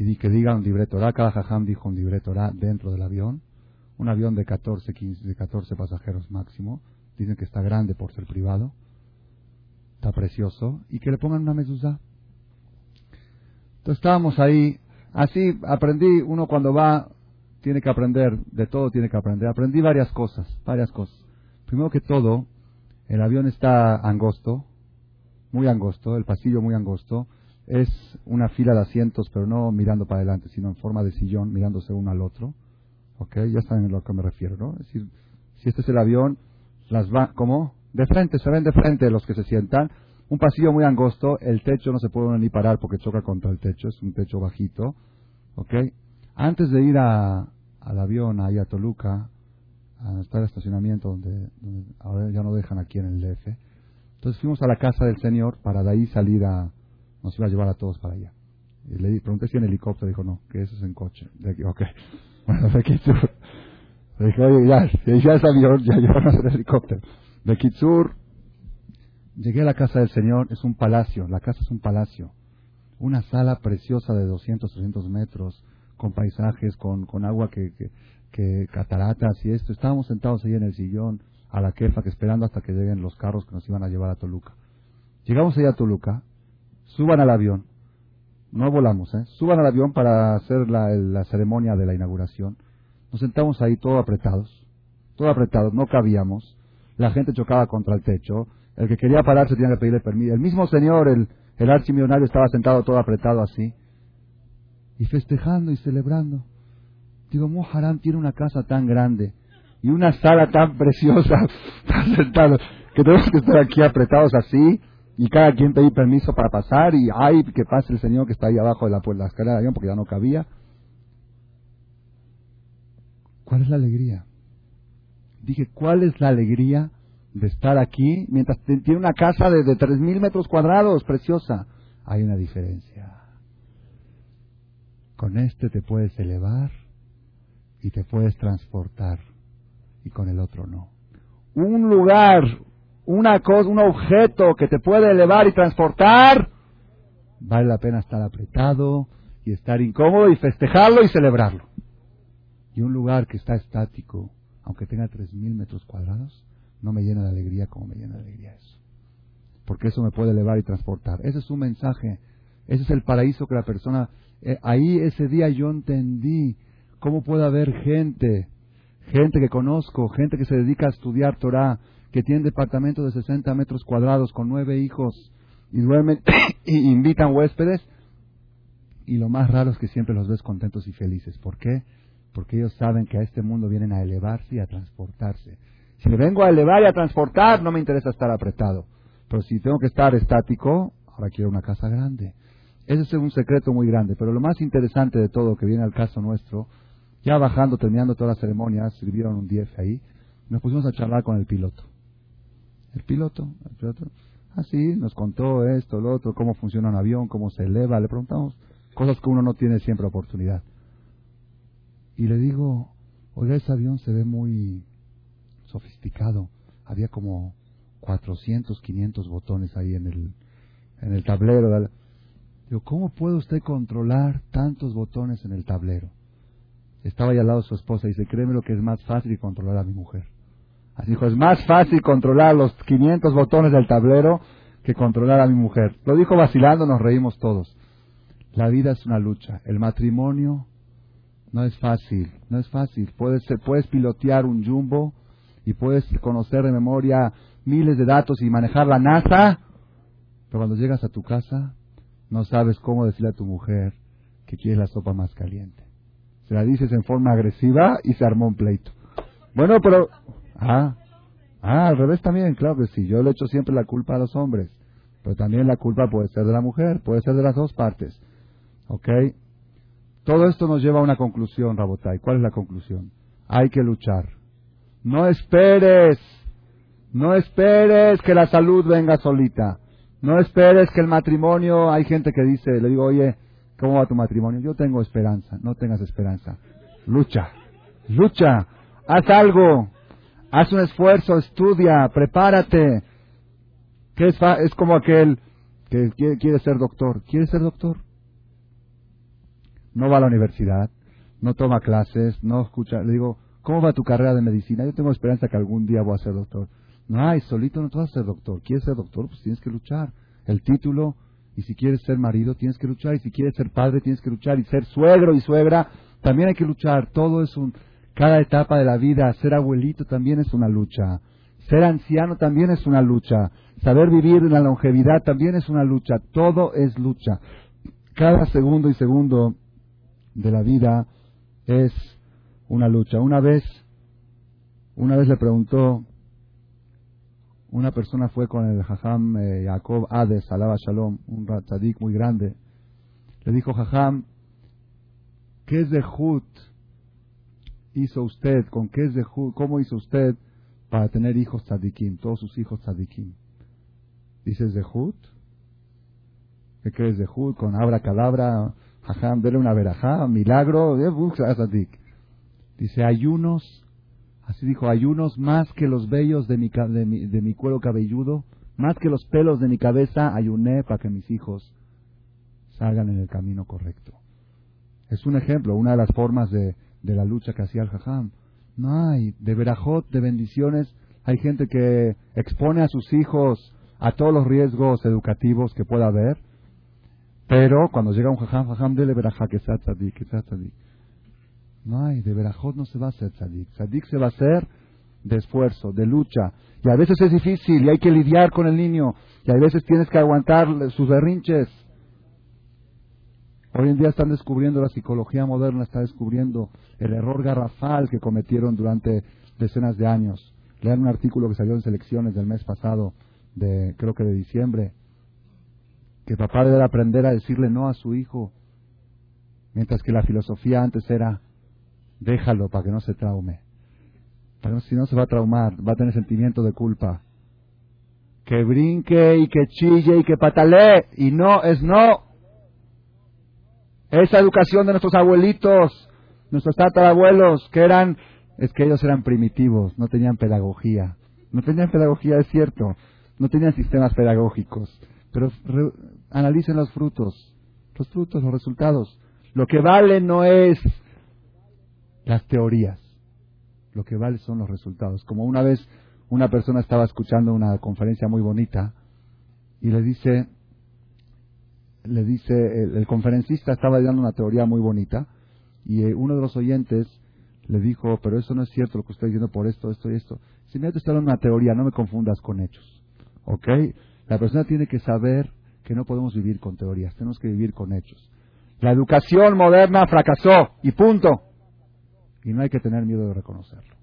y que digan libre Cada jajam dijo un libre dentro del avión. Un avión de 14, 15, de 14 pasajeros máximo. Dicen que está grande por ser privado. Está precioso. Y que le pongan una mezuzá. Entonces estábamos ahí. Así aprendí, uno cuando va, tiene que aprender, de todo tiene que aprender. Aprendí varias cosas, varias cosas. Primero que todo, el avión está angosto, muy angosto, el pasillo muy angosto es una fila de asientos, pero no mirando para adelante, sino en forma de sillón, mirándose uno al otro. ¿Ok? Ya saben a lo que me refiero, ¿no? Es decir, si este es el avión, las va, ¿cómo? De frente, se ven de frente los que se sientan. Un pasillo muy angosto, el techo no se puede ni parar porque choca contra el techo, es un techo bajito. ¿Ok? Antes de ir a, al avión, ahí a Toluca, a estar el estacionamiento donde, ahora ya no dejan aquí en el DF, entonces fuimos a la casa del Señor para de ahí salir a, nos iba a llevar a todos para allá. Y le pregunté si en helicóptero, dijo, no, que eso es en coche. De aquí, ok. Bueno, de Kitsur. Le dije, oye, ya, ya es avión, ya llevamos el helicóptero. De Kitsur, llegué a la casa del Señor, es un palacio, la casa es un palacio. Una sala preciosa de 200, 300 metros, con paisajes, con, con agua que, que, que, cataratas y esto. Estábamos sentados ahí en el sillón, a la quefa, que esperando hasta que lleguen los carros que nos iban a llevar a Toluca. Llegamos allá a Toluca, suban al avión. No volamos, ¿eh? Suban al avión para hacer la, ceremonia de la inauguración. Nos sentamos ahí todos apretados, todo apretados, no cabíamos. La gente chocaba contra el techo. El que quería pararse tenía que pedirle permiso. El mismo señor, el, el archimillonario, estaba sentado todo apretado así. Y festejando y celebrando. Digo, Moharam tiene una casa tan grande y una sala tan preciosa, tan sentado, que tenemos que estar aquí apretados así y cada quien pedí permiso para pasar y ay que pase el señor que está ahí abajo de la, puerta, la escalera de avión porque ya no cabía. ¿Cuál es la alegría? Dije, ¿cuál es la alegría de estar aquí mientras tiene una casa de, de 3.000 metros cuadrados, preciosa? Hay una diferencia. Con este te puedes elevar y te puedes transportar y con el otro no. Un lugar, una cosa, un objeto que te puede elevar y transportar, vale la pena estar apretado y estar incómodo y festejarlo y celebrarlo. Y un lugar que está estático, aunque tenga tres mil metros cuadrados, no me llena de alegría como me llena de alegría eso. Porque eso me puede elevar y transportar. Ese es un mensaje. Ese es el paraíso que la persona... Eh, ahí ese día yo entendí cómo puede haber gente, gente que conozco, gente que se dedica a estudiar Torah, que tienen departamentos de 60 metros cuadrados con nueve hijos y duermen y invitan huéspedes. Y lo más raro es que siempre los ves contentos y felices. ¿Por qué? Porque ellos saben que a este mundo vienen a elevarse y a transportarse. Si me vengo a elevar y a transportar, no me interesa estar apretado. Pero si tengo que estar estático, ahora quiero una casa grande. Ese es un secreto muy grande. Pero lo más interesante de todo que viene al caso nuestro, ya bajando, terminando todas las ceremonias, sirvieron un 10 ahí, nos pusimos a charlar con el piloto. El piloto, el piloto, así, nos contó esto, lo otro, cómo funciona un avión, cómo se eleva, le preguntamos cosas que uno no tiene siempre oportunidad. Y le digo, oiga, ese avión se ve muy sofisticado. Había como 400, 500 botones ahí en el, en el tablero. Digo, ¿cómo puede usted controlar tantos botones en el tablero? Estaba ahí al lado de su esposa y dice, créeme lo que es más fácil controlar a mi mujer. Dijo, es más fácil controlar los 500 botones del tablero que controlar a mi mujer. Lo dijo vacilando, nos reímos todos. La vida es una lucha. El matrimonio no es fácil, no es fácil. Puedes, puedes pilotear un jumbo y puedes conocer de memoria miles de datos y manejar la NASA, pero cuando llegas a tu casa no sabes cómo decirle a tu mujer que quieres la sopa más caliente. Se la dices en forma agresiva y se armó un pleito. Bueno, pero Ah, ah, al revés también, claro que sí. Yo le echo siempre la culpa a los hombres, pero también la culpa puede ser de la mujer, puede ser de las dos partes. ¿Ok? Todo esto nos lleva a una conclusión, Rabotai. ¿Cuál es la conclusión? Hay que luchar. No esperes, no esperes que la salud venga solita. No esperes que el matrimonio, hay gente que dice, le digo, oye, ¿Cómo va tu matrimonio? Yo tengo esperanza. No tengas esperanza. Lucha. Lucha. Haz algo. Haz un esfuerzo. Estudia. Prepárate. ¿Qué es, es como aquel que quiere ser doctor. ¿Quiere ser doctor? No va a la universidad. No toma clases. No escucha. Le digo, ¿cómo va tu carrera de medicina? Yo tengo esperanza que algún día voy a ser doctor. No, ay, solito no te vas a ser doctor. ¿Quieres ser doctor? Pues tienes que luchar. El título, y si quieres ser marido, tienes que luchar. Y si quieres ser padre, tienes que luchar. Y ser suegro y suegra, también hay que luchar. Todo es un, cada etapa de la vida. Ser abuelito también es una lucha. Ser anciano también es una lucha. Saber vivir en la longevidad también es una lucha. Todo es lucha. Cada segundo y segundo de la vida es una lucha. Una vez, una vez le preguntó una persona fue con el Jajam eh, Jacob Ades, Alaba Shalom, un tzadik muy grande. Le dijo, Jajam, ¿qué es de Hut hizo usted? ¿Con qué es de Hut? ¿Cómo hizo usted para tener hijos tzadikim, todos sus hijos tzadikim? ¿Dices de Hut? ¿Qué crees de Hut? Con abra cadabra, Jajam, dele una verajá, milagro, tzadik. Dice, ayunos Así dijo, ayunos más que los vellos de mi, de, mi, de mi cuero cabelludo, más que los pelos de mi cabeza, ayuné para que mis hijos salgan en el camino correcto. Es un ejemplo, una de las formas de, de la lucha que hacía el jajam. No hay, de verajot, de bendiciones, hay gente que expone a sus hijos a todos los riesgos educativos que pueda haber, pero cuando llega un jajam, jajam, dele verajá, que sea tzadik, que. No hay, de verajot no se va a hacer tzadik. Tzadik se va a hacer de esfuerzo, de lucha. Y a veces es difícil y hay que lidiar con el niño. Y a veces tienes que aguantar sus berrinches. Hoy en día están descubriendo, la psicología moderna está descubriendo el error garrafal que cometieron durante decenas de años. Lean un artículo que salió en selecciones del mes pasado, de creo que de diciembre, que papá debe aprender a decirle no a su hijo, mientras que la filosofía antes era Déjalo para que no se traume. Pero si no se va a traumar, va a tener sentimiento de culpa. Que brinque y que chille y que patalee. Y no es no. Esa educación de nuestros abuelitos, nuestros tatarabuelos, que eran, es que ellos eran primitivos, no tenían pedagogía. No tenían pedagogía, es cierto. No tenían sistemas pedagógicos. Pero analicen los frutos. Los frutos, los resultados. Lo que vale no es las teorías. Lo que vale son los resultados. Como una vez una persona estaba escuchando una conferencia muy bonita y le dice, le dice, el, conferencista estaba dando una teoría muy bonita y eh, uno de los oyentes le dijo, pero eso no es cierto lo que estoy diciendo por esto, esto y esto. Si me estoy dando una teoría, no me confundas con hechos. ¿Ok? La persona tiene que saber que no podemos vivir con teorías, tenemos que vivir con hechos. La educación moderna fracasó y punto. Y no hay que tener miedo de reconocerlo.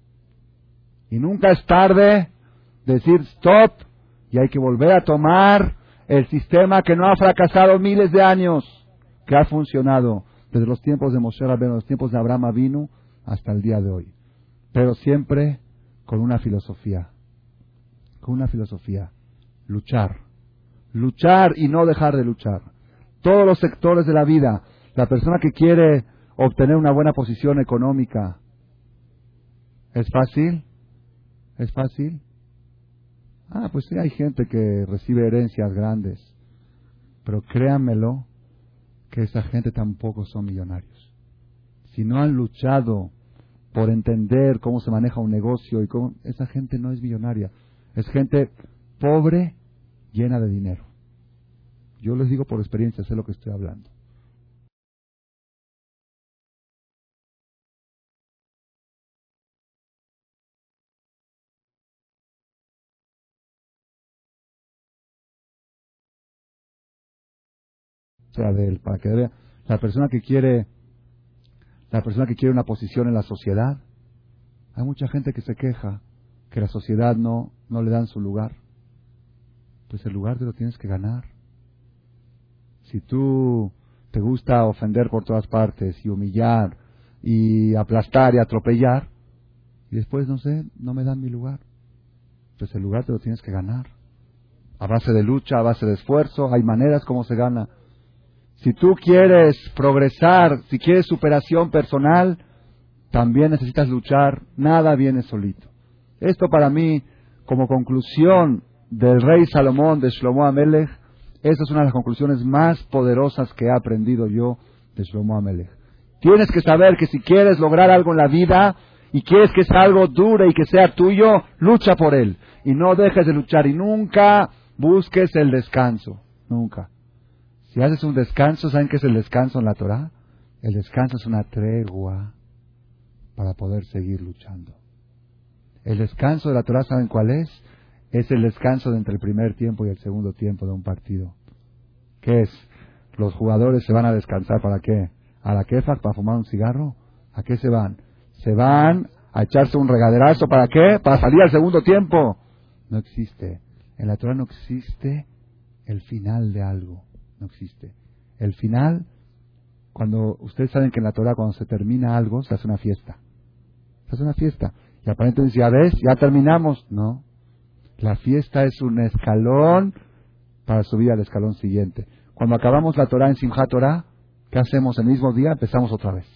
Y nunca es tarde decir stop y hay que volver a tomar el sistema que no ha fracasado miles de años, que ha funcionado desde los tiempos de Moshe Rabbeinu, los tiempos de Abraham Avinu hasta el día de hoy. Pero siempre con una filosofía, con una filosofía, luchar, luchar y no dejar de luchar. Todos los sectores de la vida, la persona que quiere obtener una buena posición económica. ¿Es fácil? ¿Es fácil? Ah, pues sí, hay gente que recibe herencias grandes, pero créanmelo que esa gente tampoco son millonarios. Si no han luchado por entender cómo se maneja un negocio y cómo esa gente no es millonaria, es gente pobre llena de dinero. Yo les digo por experiencia, sé lo que estoy hablando. Sea de él, para que vea. La persona que quiere, la persona que quiere una posición en la sociedad, hay mucha gente que se queja que la sociedad no, no le dan su lugar. Pues el lugar te lo tienes que ganar. Si tú te gusta ofender por todas partes y humillar y aplastar y atropellar, y después, no sé, no me dan mi lugar. Pues el lugar te lo tienes que ganar. A base de lucha, a base de esfuerzo, hay maneras como se gana. Si tú quieres progresar, si quieres superación personal, también necesitas luchar. Nada viene solito. Esto para mí, como conclusión del rey Salomón de Shlomo Amelech, esta es una de las conclusiones más poderosas que he aprendido yo de Shlomo Amelech. Tienes que saber que si quieres lograr algo en la vida y quieres que sea algo duro y que sea tuyo, lucha por él. Y no dejes de luchar y nunca busques el descanso. Nunca. Si haces un descanso, ¿saben qué es el descanso en la Torah? El descanso es una tregua para poder seguir luchando. El descanso de la Torah, ¿saben cuál es? Es el descanso de entre el primer tiempo y el segundo tiempo de un partido. ¿Qué es? Los jugadores se van a descansar para qué? ¿A la quefa para fumar un cigarro? ¿A qué se van? Se van a echarse un regaderazo para qué? Para salir al segundo tiempo. No existe. En la Torah no existe el final de algo no existe. El final, cuando ustedes saben que en la Torah cuando se termina algo, se hace una fiesta. Se hace una fiesta. Y aparentemente ya ves, ya terminamos. No. La fiesta es un escalón para subir al escalón siguiente. Cuando acabamos la Torah en Simchat Torah, ¿qué hacemos? El mismo día empezamos otra vez.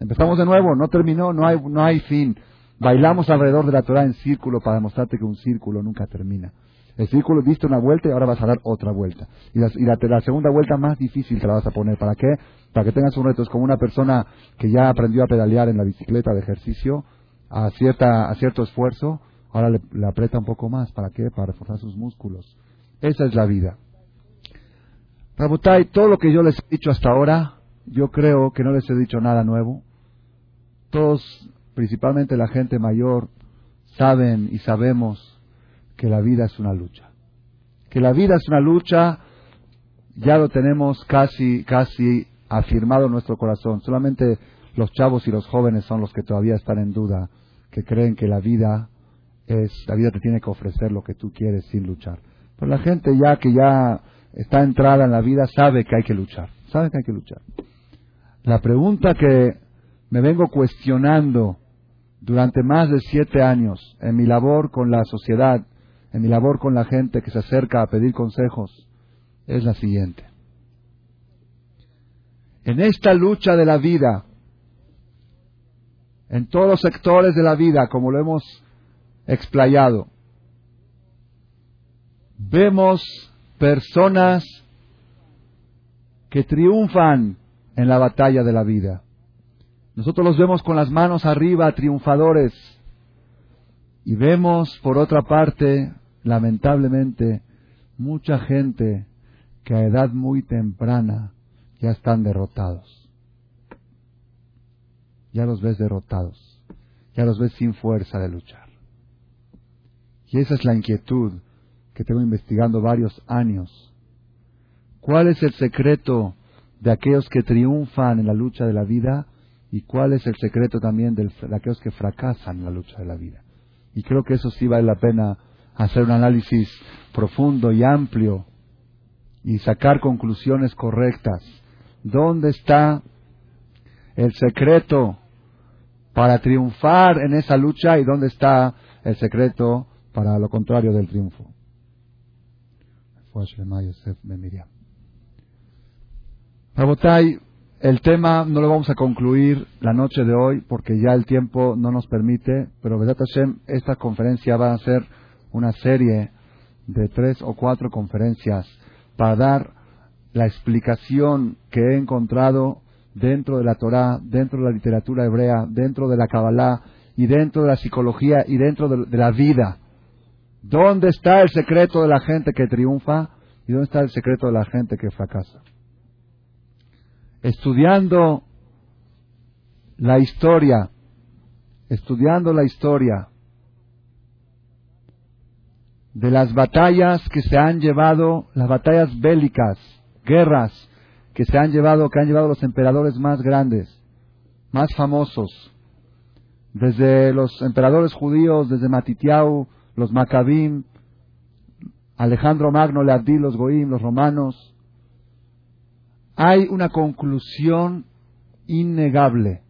Empezamos de nuevo, no terminó, no hay, no hay fin. Bailamos alrededor de la Torah en círculo para demostrarte que un círculo nunca termina. El círculo diste una vuelta y ahora vas a dar otra vuelta. Y, la, segunda vuelta más difícil te la vas a poner. ¿Para qué? Para que tengas un reto. Como una persona que ya aprendió a pedalear en la bicicleta de ejercicio a, cierta, a cierto esfuerzo. Ahora le, aprieta un poco más. ¿Para qué? Para reforzar sus músculos. Esa es la vida. Rabutai, todo lo que yo les he dicho hasta ahora, yo creo que no les he dicho nada nuevo. Todos, principalmente la gente mayor, saben y sabemos que la vida es una lucha. Que la vida es una lucha, ya lo tenemos casi, casi afirmado en nuestro corazón. Solamente los chavos y los jóvenes son los que todavía están en duda, que creen que la vida es, la vida te tiene que ofrecer lo que tú quieres sin luchar. Pero la gente ya que ya está entrada en la vida sabe que hay que luchar, sabe que hay que luchar. La pregunta que me vengo cuestionando durante más de siete años en mi labor con la sociedad en mi labor con la gente que se acerca a pedir consejos es la siguiente. En esta lucha de la vida, en todos los sectores de la vida, como lo hemos explayado, vemos personas que triunfan en la batalla de la vida. Nosotros los vemos con las manos arriba, triunfadores. Y vemos, por otra parte, lamentablemente, mucha gente que a edad muy temprana ya están derrotados. Ya los ves derrotados, ya los ves sin fuerza de luchar. Y esa es la inquietud que tengo investigando varios años. ¿Cuál es el secreto de aquellos que triunfan en la lucha de la vida y cuál es el secreto también de aquellos que fracasan en la lucha de la vida? Y creo que eso sí vale la pena hacer un análisis profundo y amplio y sacar conclusiones correctas. ¿Dónde está el secreto para triunfar en esa lucha y dónde está el secreto para lo contrario del triunfo? Rabotai, el tema no lo vamos a concluir la noche de hoy porque ya el tiempo no nos permite, pero Hashem, esta conferencia va a ser una serie de tres o cuatro conferencias para dar la explicación que he encontrado dentro de la Torá, dentro de la literatura hebrea, dentro de la Kabbalah y dentro de la psicología y dentro de, la vida. ¿Dónde está el secreto de la gente que triunfa y dónde está el secreto de la gente que fracasa? Estudiando la historia, estudiando la historia de las batallas que se han llevado, las batallas bélicas, guerras que se han llevado, que han llevado los emperadores más grandes, más famosos, desde los emperadores judíos, desde Matitiau, los Maccabim, Alejandro Magno, Leabdil, los Goim, los romanos, hay una conclusión innegable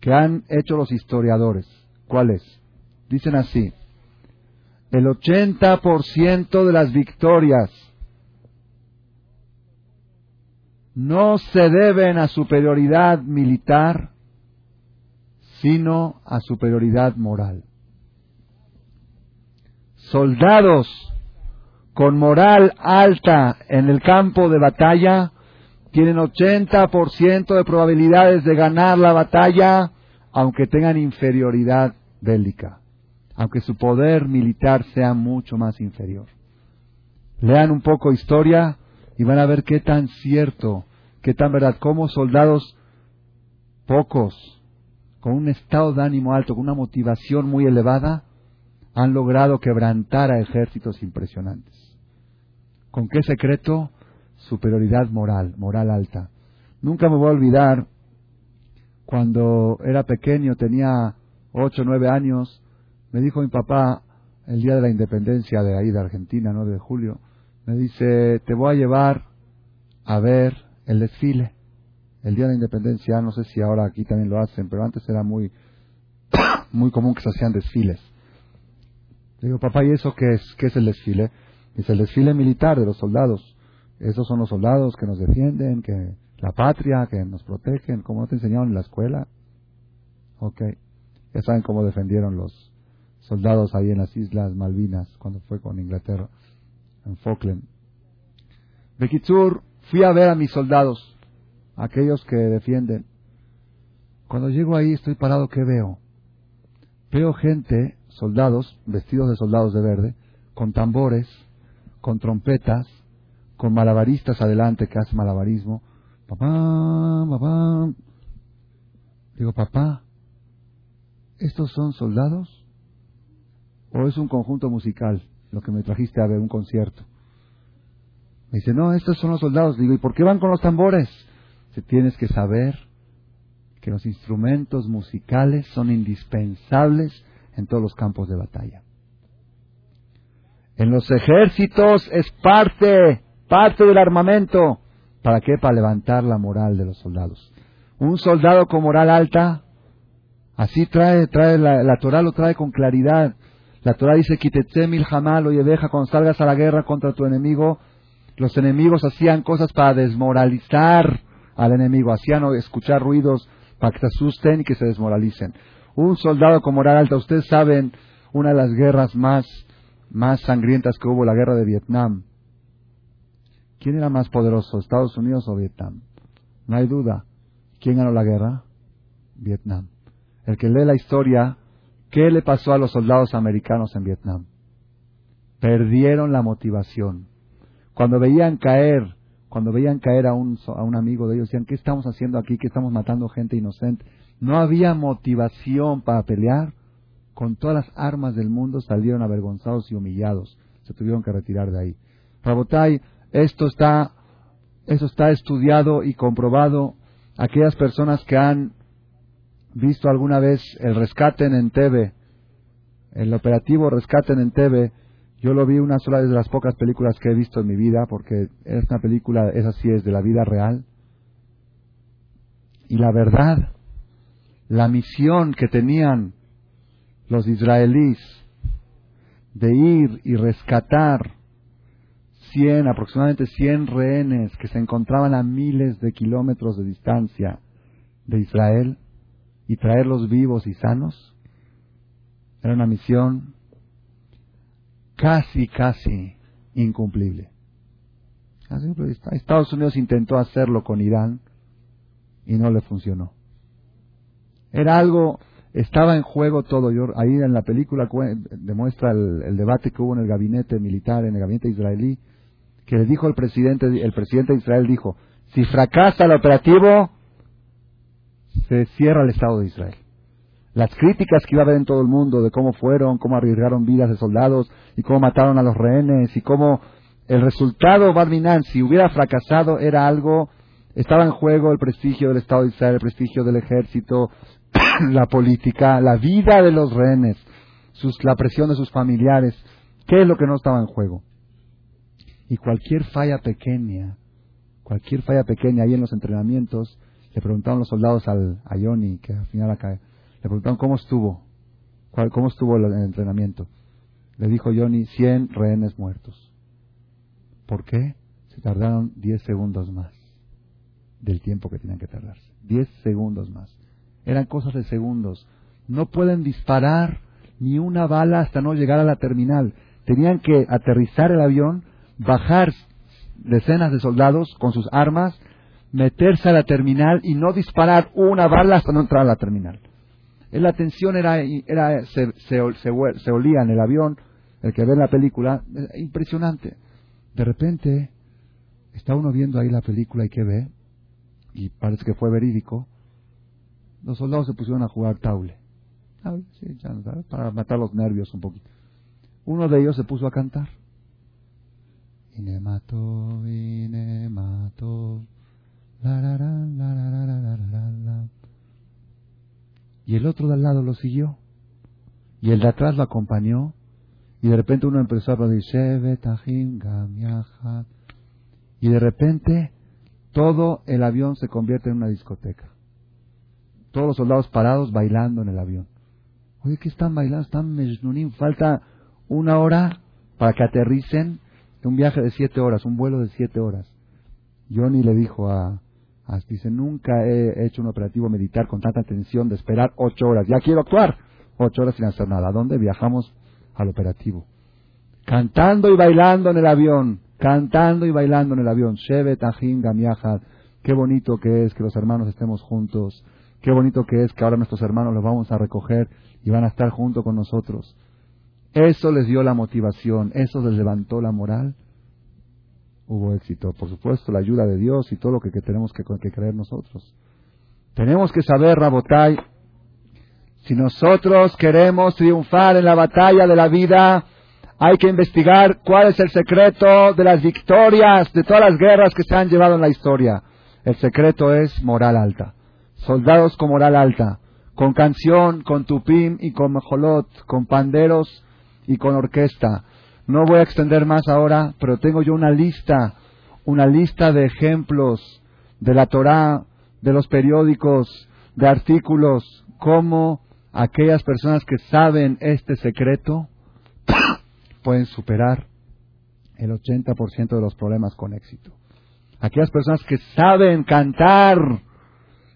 que han hecho los historiadores. ¿Cuál es? Dicen así, el 80% de las victorias no se deben a superioridad militar, sino a superioridad moral. Soldados con moral alta en el campo de batalla tienen 80% de probabilidades de ganar la batalla aunque tengan inferioridad bélica, aunque su poder militar sea mucho más inferior. Lean un poco historia y van a ver qué tan cierto, qué tan verdad, cómo soldados pocos, con un estado de ánimo alto, con una motivación muy elevada, han logrado quebrantar a ejércitos impresionantes. ¿Con qué secreto? Superioridad moral, moral alta. Nunca me voy a olvidar cuando era pequeño, tenía ocho, nueve años, me dijo mi papá, el día de la independencia de ahí de Argentina, 9 de julio, me dice, te voy a llevar a ver el desfile. El día de la independencia, no sé si ahora aquí también lo hacen, pero antes era muy, muy común que se hacían desfiles. Le digo, papá, ¿y eso qué es? ¿Qué es el desfile? Dice, el desfile militar de los soldados. Esos son los soldados que nos defienden, que la patria, que nos protegen, como no te enseñaron en la escuela. Ok, ya saben cómo defendieron los soldados ahí en las Islas Malvinas cuando fue con Inglaterra, en Falkland. Bekitsur, fui a ver a mis soldados, aquellos que defienden. Cuando llego ahí estoy parado, ¿qué veo? Veo gente, soldados, vestidos de soldados de verde, con tambores, con trompetas, con malabaristas adelante que hacen malabarismo, Papá, papá. Digo, papá, ¿estos son soldados? ¿O es un conjunto musical lo que me trajiste a ver, un concierto? Me dice, no, estos son los soldados. Digo, ¿y por qué van con los tambores? Se tienes que saber que los instrumentos musicales son indispensables en todos los campos de batalla. En los ejércitos es parte, parte del armamento. ¿Para qué? Para levantar la moral de los soldados. Un soldado con moral alta, así trae, trae la, la Torah lo trae con claridad. La Torah dice, mil jamal, oye, deja cuando salgas a la guerra contra tu enemigo. Los enemigos hacían cosas para desmoralizar al enemigo, hacían escuchar ruidos para que se asusten y que se desmoralicen. Un soldado con moral alta, ustedes saben, una de las guerras más, más sangrientas que hubo, la guerra de Vietnam. ¿Quién era más poderoso, Estados Unidos o Vietnam? No hay duda. ¿Quién ganó la guerra? Vietnam. El que lee la historia, ¿qué le pasó a los soldados americanos en Vietnam? Perdieron la motivación. Cuando veían caer, cuando veían caer a un, a un amigo de ellos, decían, ¿qué estamos haciendo aquí? ¿Qué estamos matando gente inocente? No había motivación para pelear. Con todas las armas del mundo salieron avergonzados y humillados. Se tuvieron que retirar de ahí. Rabotai, esto está, eso está estudiado y comprobado. Aquellas personas que han visto alguna vez el rescate en Entebbe, el operativo rescate en Entebbe, yo lo vi una sola de las pocas películas que he visto en mi vida, porque es una película, esa sí es de la vida real. Y la verdad, la misión que tenían los israelíes de ir y rescatar aproximadamente 100 rehenes que se encontraban a miles de kilómetros de distancia de Israel y traerlos vivos y sanos, era una misión casi, casi incumplible. Estados Unidos intentó hacerlo con Irán y no le funcionó. Era algo, estaba en juego todo. Yo, ahí en la película demuestra el, el, debate que hubo en el gabinete militar, en el gabinete israelí, que le dijo el presidente, el presidente de Israel dijo, si fracasa el operativo, se cierra el Estado de Israel. Las críticas que iba a haber en todo el mundo de cómo fueron, cómo arriesgaron vidas de soldados y cómo mataron a los rehenes y cómo el resultado Barminan, si hubiera fracasado, era algo, estaba en juego el prestigio del Estado de Israel, el prestigio del ejército, la política, la vida de los rehenes, sus, la presión de sus familiares. ¿Qué es lo que no estaba en juego? Y cualquier falla pequeña, cualquier falla pequeña ahí en los entrenamientos, le preguntaron los soldados al, a Johnny, que al final acá, le preguntaron cómo estuvo, cuál, cómo estuvo el, entrenamiento. Le dijo Johnny, 100 rehenes muertos. ¿Por qué? Se tardaron 10 segundos más. del tiempo que tenían que tardarse. Diez segundos más. Eran cosas de segundos. No pueden disparar ni una bala hasta no llegar a la terminal. Tenían que aterrizar el avión, bajar decenas de soldados con sus armas, meterse a la terminal y no disparar una bala hasta no entrar a la terminal. La tensión era, era se, se, olía en el avión, el que ve la película, impresionante. De repente, está uno viendo ahí la película y que ve, y parece que fue verídico, los soldados se pusieron a jugar taule. para matar los nervios un poquito. Uno de ellos se puso a cantar. Y me mató, y me mató. Y el otro de al lado lo siguió. Y el de atrás lo acompañó. Y de repente uno empezó a decir, y de repente todo el avión se convierte en una discoteca. Todos los soldados parados bailando en el avión. Oye, ¿qué están bailando? Están mejnunim. Falta una hora para que aterricen un viaje de siete horas, un vuelo de siete horas. Johnny le dijo a, dice, nunca he hecho un operativo militar con tanta tensión de esperar ocho horas. Ya quiero actuar. Ocho horas sin hacer nada. ¿A dónde viajamos? Al operativo. Cantando y bailando en el avión. Cantando y bailando en el avión. Sheve Tajin Gamiahad. Qué bonito que es que los hermanos estemos juntos. Qué bonito que es que ahora nuestros hermanos los vamos a recoger y van a estar junto con nosotros. Eso les dio la motivación, eso les levantó la moral. Hubo éxito, por supuesto, la ayuda de Dios y todo lo que, tenemos que, que, creer nosotros. Tenemos que saber, Rabotai, si nosotros queremos triunfar en la batalla de la vida, hay que investigar cuál es el secreto de las victorias de todas las guerras que se han llevado en la historia. El secreto es moral alta. Soldados con moral alta, con canción, con tupim y con mejolot, con panderos y con orquesta. No voy a extender más ahora, pero tengo yo una lista, una lista de ejemplos de la Torá, de los periódicos, de artículos, cómo aquellas personas que saben este secreto pueden superar el 80% de los problemas con éxito. Aquellas personas que saben cantar,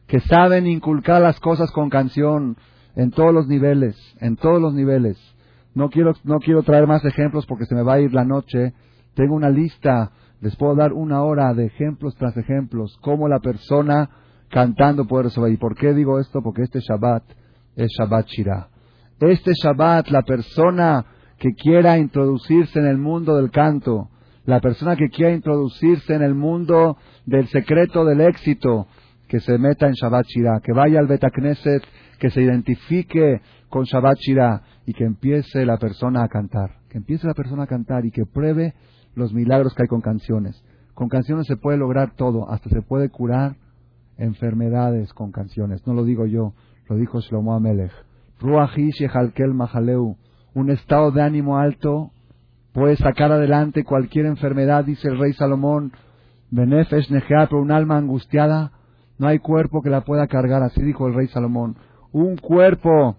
que saben inculcar las cosas con canción en todos los niveles, en todos los niveles. No quiero, no quiero traer más ejemplos porque se me va a ir la noche. Tengo una lista, les puedo dar una hora de ejemplos tras ejemplos, cómo la persona cantando puede resolver. ¿Y por qué digo esto? Porque este Shabbat es Shabbat Shirah. Este Shabbat, la persona que quiera introducirse en el mundo del canto, la persona que quiera introducirse en el mundo del secreto del éxito, que se meta en Shabbat Shirah, que vaya al Betacneset, que se identifique con Shabbat Shirah y que empiece la persona a cantar, que empiece la persona a cantar y que pruebe los milagros que hay con canciones. Con canciones se puede lograr todo, hasta se puede curar enfermedades con canciones. No lo digo yo, lo dijo Shlomo Amelech. Ruahish Halkel Mahaleu, un estado de ánimo alto puede sacar adelante cualquier enfermedad, dice el rey Salomón. Benefesh Nejea, pero un alma angustiada, no hay cuerpo que la pueda cargar, así dijo el rey Salomón. Un cuerpo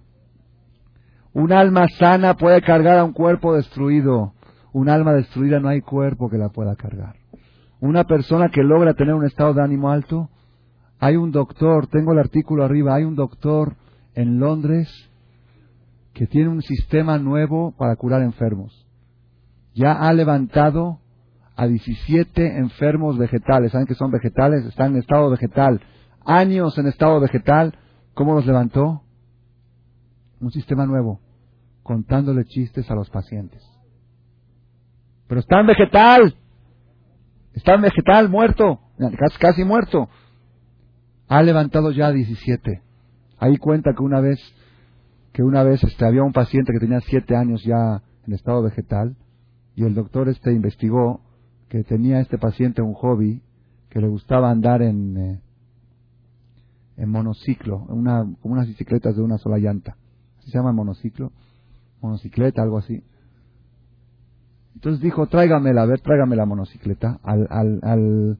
un alma sana puede cargar a un cuerpo destruido. Un alma destruida no hay cuerpo que la pueda cargar. Una persona que logra tener un estado de ánimo alto, hay un doctor, tengo el artículo arriba, hay un doctor en Londres que tiene un sistema nuevo para curar enfermos. Ya ha levantado a 17 enfermos vegetales. ¿Saben que son vegetales? Están en estado vegetal. Años en estado vegetal. ¿Cómo los levantó? Un sistema nuevo, contándole chistes a los pacientes. Pero está en vegetal, está en vegetal, muerto, casi, muerto. Ha levantado ya 17. Ahí cuenta que una vez, que una vez este, había un paciente que tenía 7 años ya en estado vegetal y el doctor este investigó que tenía este paciente un hobby que le gustaba andar en, eh, en monociclo, una, como unas bicicletas de una sola llanta se llama monociclo, monocicleta, algo así. Entonces dijo, tráigamela, a ver, tráigame la monocicleta al, al, al,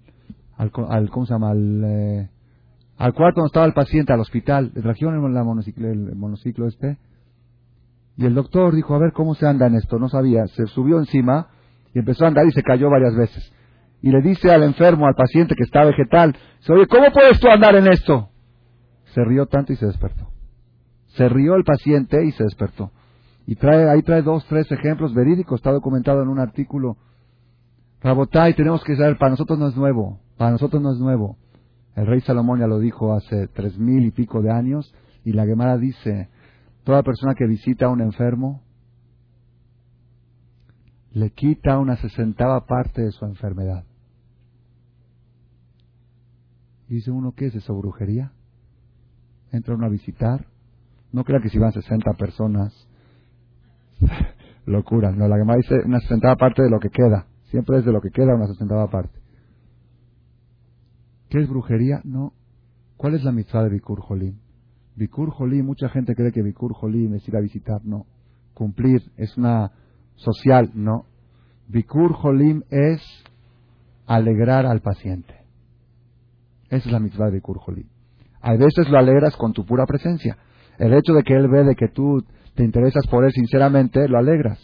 al, ¿cómo se llama? Eh, al cuarto donde estaba el paciente, al hospital. Le trajeron la el monociclo este. Y el doctor dijo, a ver, ¿cómo se anda en esto? No sabía. Se subió encima y empezó a andar y se cayó varias veces. y le dice al enfermo, al paciente que está vegetal, oye, ¿cómo puedes tú andar en esto? Se rió tanto y se despertó. Se rió el paciente y se despertó. Y trae, ahí trae dos, tres ejemplos verídicos, está documentado en un artículo. Rabotay, tenemos que saber, para nosotros no es nuevo, para nosotros no es nuevo. El rey Salomón ya lo dijo hace tres mil y pico de años, y la Gemara dice, toda persona que visita a un enfermo, le quita una sesentava parte de su enfermedad. Dice uno, ¿qué es eso, brujería? Entra uno a visitar. No crea que si van 60 personas, locura. No, la Gemara dice una sesentava parte de lo que queda. Siempre es de lo que queda una sesentava parte. ¿Qué es brujería? No. ¿Cuál es la mitzvah de Bikur Jolim? Bikur Jolim, mucha gente cree que Bikur Jolim es ir a visitar. No. Cumplir es una social. No. Bikur Jolim es alegrar al paciente. Esa es la mitzvah de Bikur Jolim. A veces lo alegras con tu pura presencia. El hecho de que él ve de que tú te interesas por él sinceramente, lo alegras.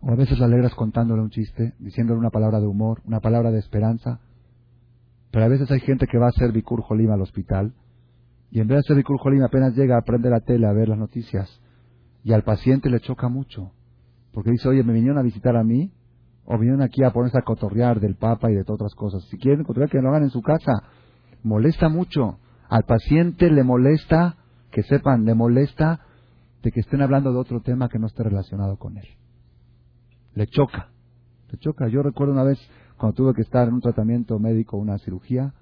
O a veces lo alegras contándole un chiste, diciéndole una palabra de humor, una palabra de esperanza. Pero a veces hay gente que va a hacer Bikur Jolim al hospital y en vez de hacer Bikur Jolim apenas llega a prender la tele a ver las noticias y al paciente le choca mucho. Porque dice, oye, me vinieron a visitar a mí o vinieron aquí a ponerse a cotorrear del Papa y de todas otras cosas. Si quieren cotorrear, que lo hagan en su casa. Molesta mucho. Al paciente le molesta, que sepan, le molesta de que estén hablando de otro tema que no esté relacionado con él. Le choca. Le choca. Yo recuerdo una vez cuando tuve que estar en un tratamiento médico, una cirugía,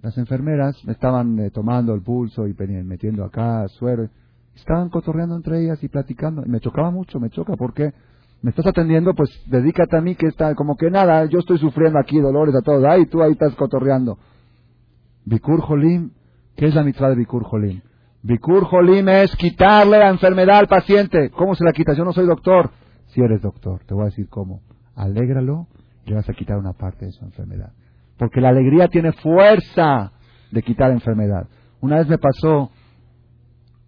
las enfermeras me estaban eh, tomando el pulso y metiendo acá suero. Estaban cotorreando entre ellas y platicando. Y me chocaba mucho, me choca. porque Me estás atendiendo, pues dedícate a mí que está como que nada, yo estoy sufriendo aquí dolores a todos. Ay, tú ahí estás cotorreando. Bikur Jolim, ¿qué es la mitzvah de Bikur Jolim? Bikur Jolim es quitarle la enfermedad al paciente. ¿Cómo se la quita? Yo no soy doctor. Si eres doctor, te voy a decir cómo. Alégralo y le vas a quitar una parte de su enfermedad. Porque la alegría tiene fuerza de quitar enfermedad. Una vez me pasó,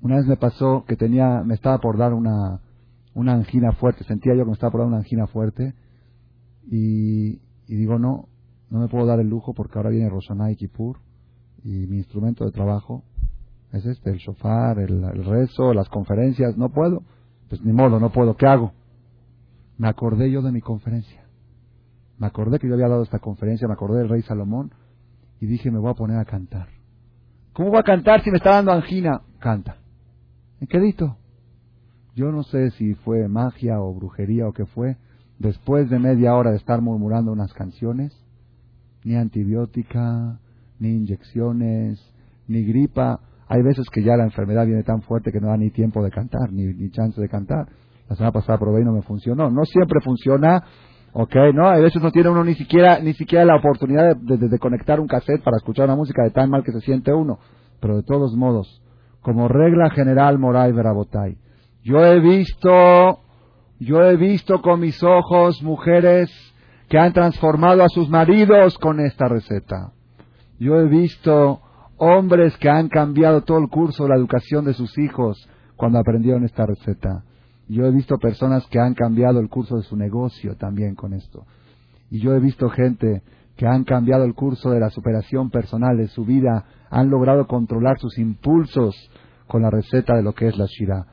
una vez me pasó que tenía, me estaba por dar una, una angina fuerte. Sentía yo que me estaba por dar una angina fuerte. Y, digo, no, no me puedo dar el lujo porque ahora viene Roshaná y Kippur y mi instrumento de trabajo es este, el shofar, el, rezo, las conferencias, no puedo. Pues ni modo, no puedo, ¿qué hago? Me acordé yo de mi conferencia. Me acordé que yo había dado esta conferencia, me acordé del rey Salomón y dije, me voy a poner a cantar. ¿Cómo voy a cantar si me está dando angina? Canta. ¿En quedito? Yo no sé si fue magia o brujería o qué fue. Después de media hora de estar murmurando unas canciones, ni antibiótica, ni inyecciones, ni gripa. Hay veces que ya la enfermedad viene tan fuerte que no da ni tiempo de cantar, ni, ni chance de cantar. La semana pasada probé y no me funcionó. No siempre funciona, ok, ¿no? A veces no tiene uno ni siquiera, ni siquiera la oportunidad de, conectar un cassette para escuchar una música de tan mal que se siente uno. Pero de todos modos, como regla general, Moray Verabotay, yo he visto, yo he visto con mis ojos mujeres que han transformado a sus maridos con esta receta. Yo he visto hombres que han cambiado todo el curso de la educación de sus hijos cuando aprendieron esta receta. Yo he visto personas que han cambiado el curso de su negocio también con esto. Y yo he visto gente que han cambiado el curso de la superación personal de su vida, han logrado controlar sus impulsos con la receta de lo que es la Shira.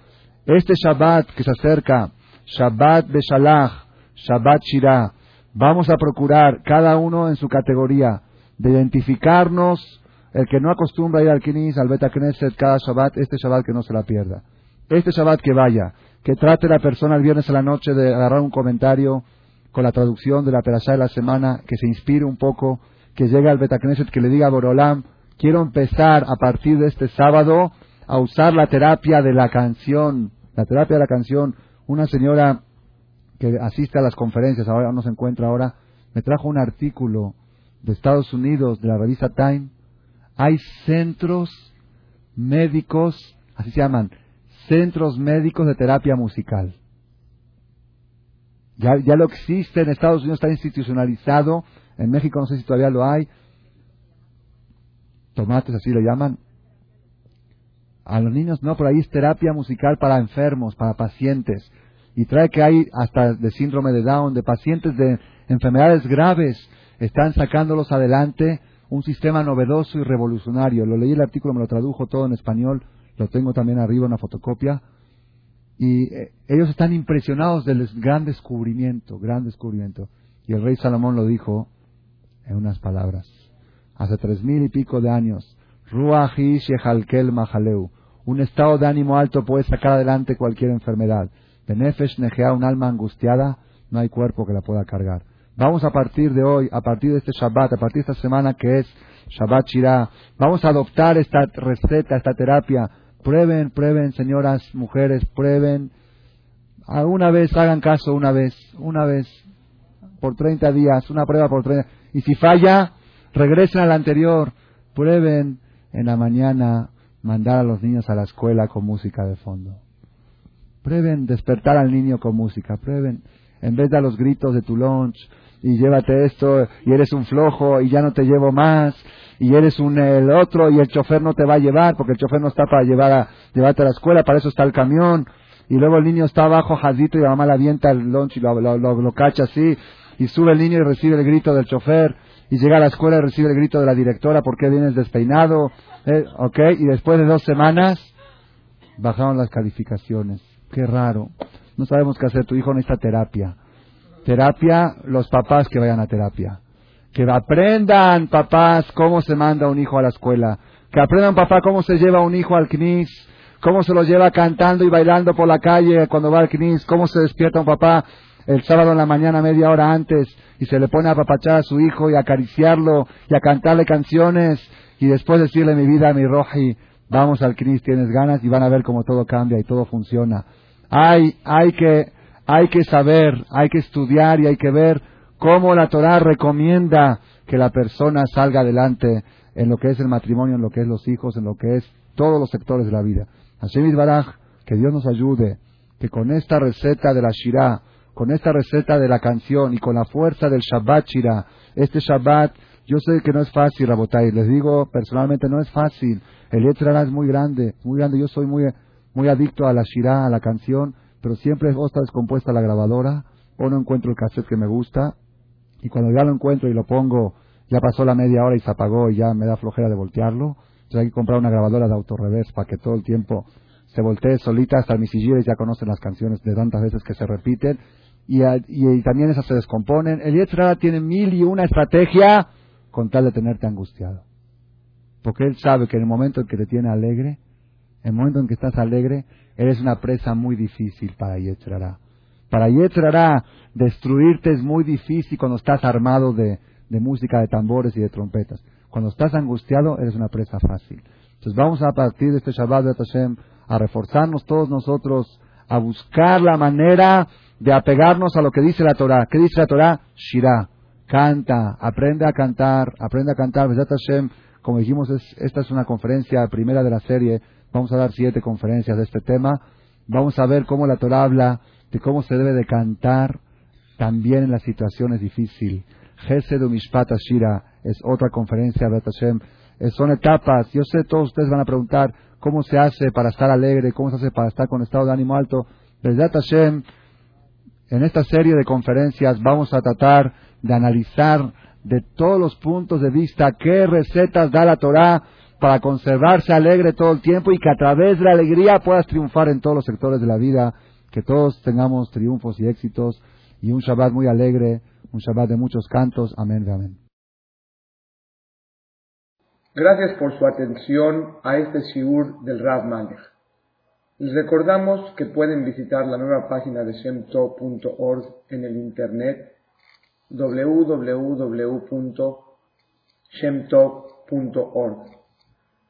Este Shabbat que se acerca, Shabbat Beshalach, Shabbat Shira, vamos a procurar cada uno en su categoría de identificarnos, el que no acostumbra ir al Kinis, al Beta Knesset cada Shabbat, este Shabbat que no se la pierda. Este Shabbat que vaya, que trate la persona el viernes a la noche de agarrar un comentario con la traducción de la Perashá de la semana, que se inspire un poco, que llegue al Beta Knesset, que le diga a Borolam, quiero empezar a partir de este sábado a usar la terapia de la canción, la terapia de la canción. Una señora que asiste a las conferencias, ahora no se encuentra ahora, me trajo un artículo de Estados Unidos, de la revista Time, hay centros médicos, así se llaman, centros médicos de terapia musical. Ya, ya lo existe en Estados Unidos, está institucionalizado, en México no sé si todavía lo hay. Tomates, así lo llaman. A los niños no, por ahí es terapia musical para enfermos, para pacientes. y trae que hay hasta de síndrome de Down, de pacientes de enfermedades graves, están sacándolos adelante, un sistema novedoso y revolucionario. Lo leí el artículo, me lo tradujo todo en español, lo tengo también arriba, una fotocopia, y eh, ellos están impresionados del gran descubrimiento, gran descubrimiento. Y el rey Salomón lo dijo en unas palabras, hace tres mil y pico de años, Ruahi Shehalkel Mahaleu, un estado de ánimo alto puede sacar adelante cualquier enfermedad. Benefesh Nejea, un alma angustiada, no hay cuerpo que la pueda cargar. Vamos a partir de hoy, a partir de este Shabbat, a partir de esta semana que es Shabbat Shirah, vamos a adoptar esta receta, esta terapia. Prueben, prueben, señoras, mujeres, prueben. Alguna vez, hagan caso una vez, una vez, por 30 días, una prueba por 30. Y si falla, regresen a anterior. Prueben en la mañana mandar a los niños a la escuela con música de fondo. Prueben despertar al niño con música, prueben, en vez de los gritos de tu lunch, y llévate esto, y eres un flojo, y ya no te llevo más, y eres un el otro, y el chofer no te va a llevar, porque el chofer no está para llevar a, llevarte a la escuela, para eso está el camión, y luego el niño está abajo jadito y la mamá le avienta el lunch y lo, lo, cacha así, y sube el niño y recibe el grito del chofer, y llega a la escuela y recibe el grito de la directora, ¿por qué vienes despeinado? Eh, ¿Ok? Y después de dos semanas, bajaron las calificaciones. Qué raro. No sabemos qué hacer. Tu hijo necesita terapia. Terapia, los papás que vayan a terapia. Que aprendan, papás, cómo se manda un hijo a la escuela. Que aprendan, papá, cómo se lleva un hijo al CNIS. Cómo se lo lleva cantando y bailando por la calle cuando va al CNIS. Cómo se despierta un papá el sábado en la mañana media hora antes y se le pone a papachar a su hijo y a acariciarlo y a cantarle canciones y después decirle mi vida, mi roji, vamos al CNIS, tienes ganas y van a ver cómo todo cambia y todo funciona. Hay, hay, que, hay que saber, hay que estudiar y hay que ver cómo la Torah recomienda que la persona salga adelante en lo que es el matrimonio, en lo que es los hijos, en lo que es todos los sectores de la vida. Hashem Baraj, que Dios nos ayude, que con esta receta de la Shirah, con esta receta de la canción y con la fuerza del Shabbat Shirah, este Shabbat, yo sé que no es fácil, Rabotai, les digo personalmente, no es fácil. El Yetzirah es muy grande, muy grande. Yo soy muy, muy adicto a la Shirah, a la canción, pero siempre está descompuesta la grabadora, o no encuentro el cassette que me gusta, y cuando ya lo encuentro y lo pongo, ya pasó la media hora y se apagó y ya me da flojera de voltearlo. Entonces hay que comprar una grabadora de autorrevés para que todo el tiempo se voltee solita, hasta mis sillitas ya conocen las canciones de tantas veces que se repiten, y, y, también esas se descomponen. El Yetzirah tiene mil y una estrategia con tal de tenerte angustiado. Porque él sabe que en el momento en que te tiene alegre, el momento en que estás alegre, eres una presa muy difícil para Yetzirah. Para Yetzirah, destruirte es muy difícil cuando estás armado de, música, de tambores y de trompetas. Cuando estás angustiado, eres una presa fácil. Entonces vamos a partir de este Shabbat de Hashem a reforzarnos todos nosotros, a buscar la manera de apegarnos a lo que dice la Torah. ¿Qué dice la Torah? Shirah. Canta, aprende a cantar, aprende a cantar. Hashem, como dijimos, esta es una conferencia primera de la serie Vamos a dar siete conferencias de este tema. Vamos a ver cómo la Torah habla de cómo se debe de cantar también en las situaciones difíciles. Gesed Mishpat Ashira es otra conferencia. Eh, son etapas. Yo sé, todos ustedes van a preguntar cómo se hace para estar alegre, cómo se hace para estar con estado de ánimo alto. Desde Hashem, en esta serie de conferencias vamos a tratar de analizar de todos los puntos de vista qué recetas da la Torah para conservarse alegre todo el tiempo y que a través de la alegría puedas triunfar en todos los sectores de la vida, que todos tengamos triunfos y éxitos y un Shabbat muy alegre, un Shabbat de muchos cantos. Amén, amén. Gracias por su atención a este Shiur del Rav Malech. Les recordamos que pueden visitar la nueva página de shemtov.org en el internet www.shemtov.org.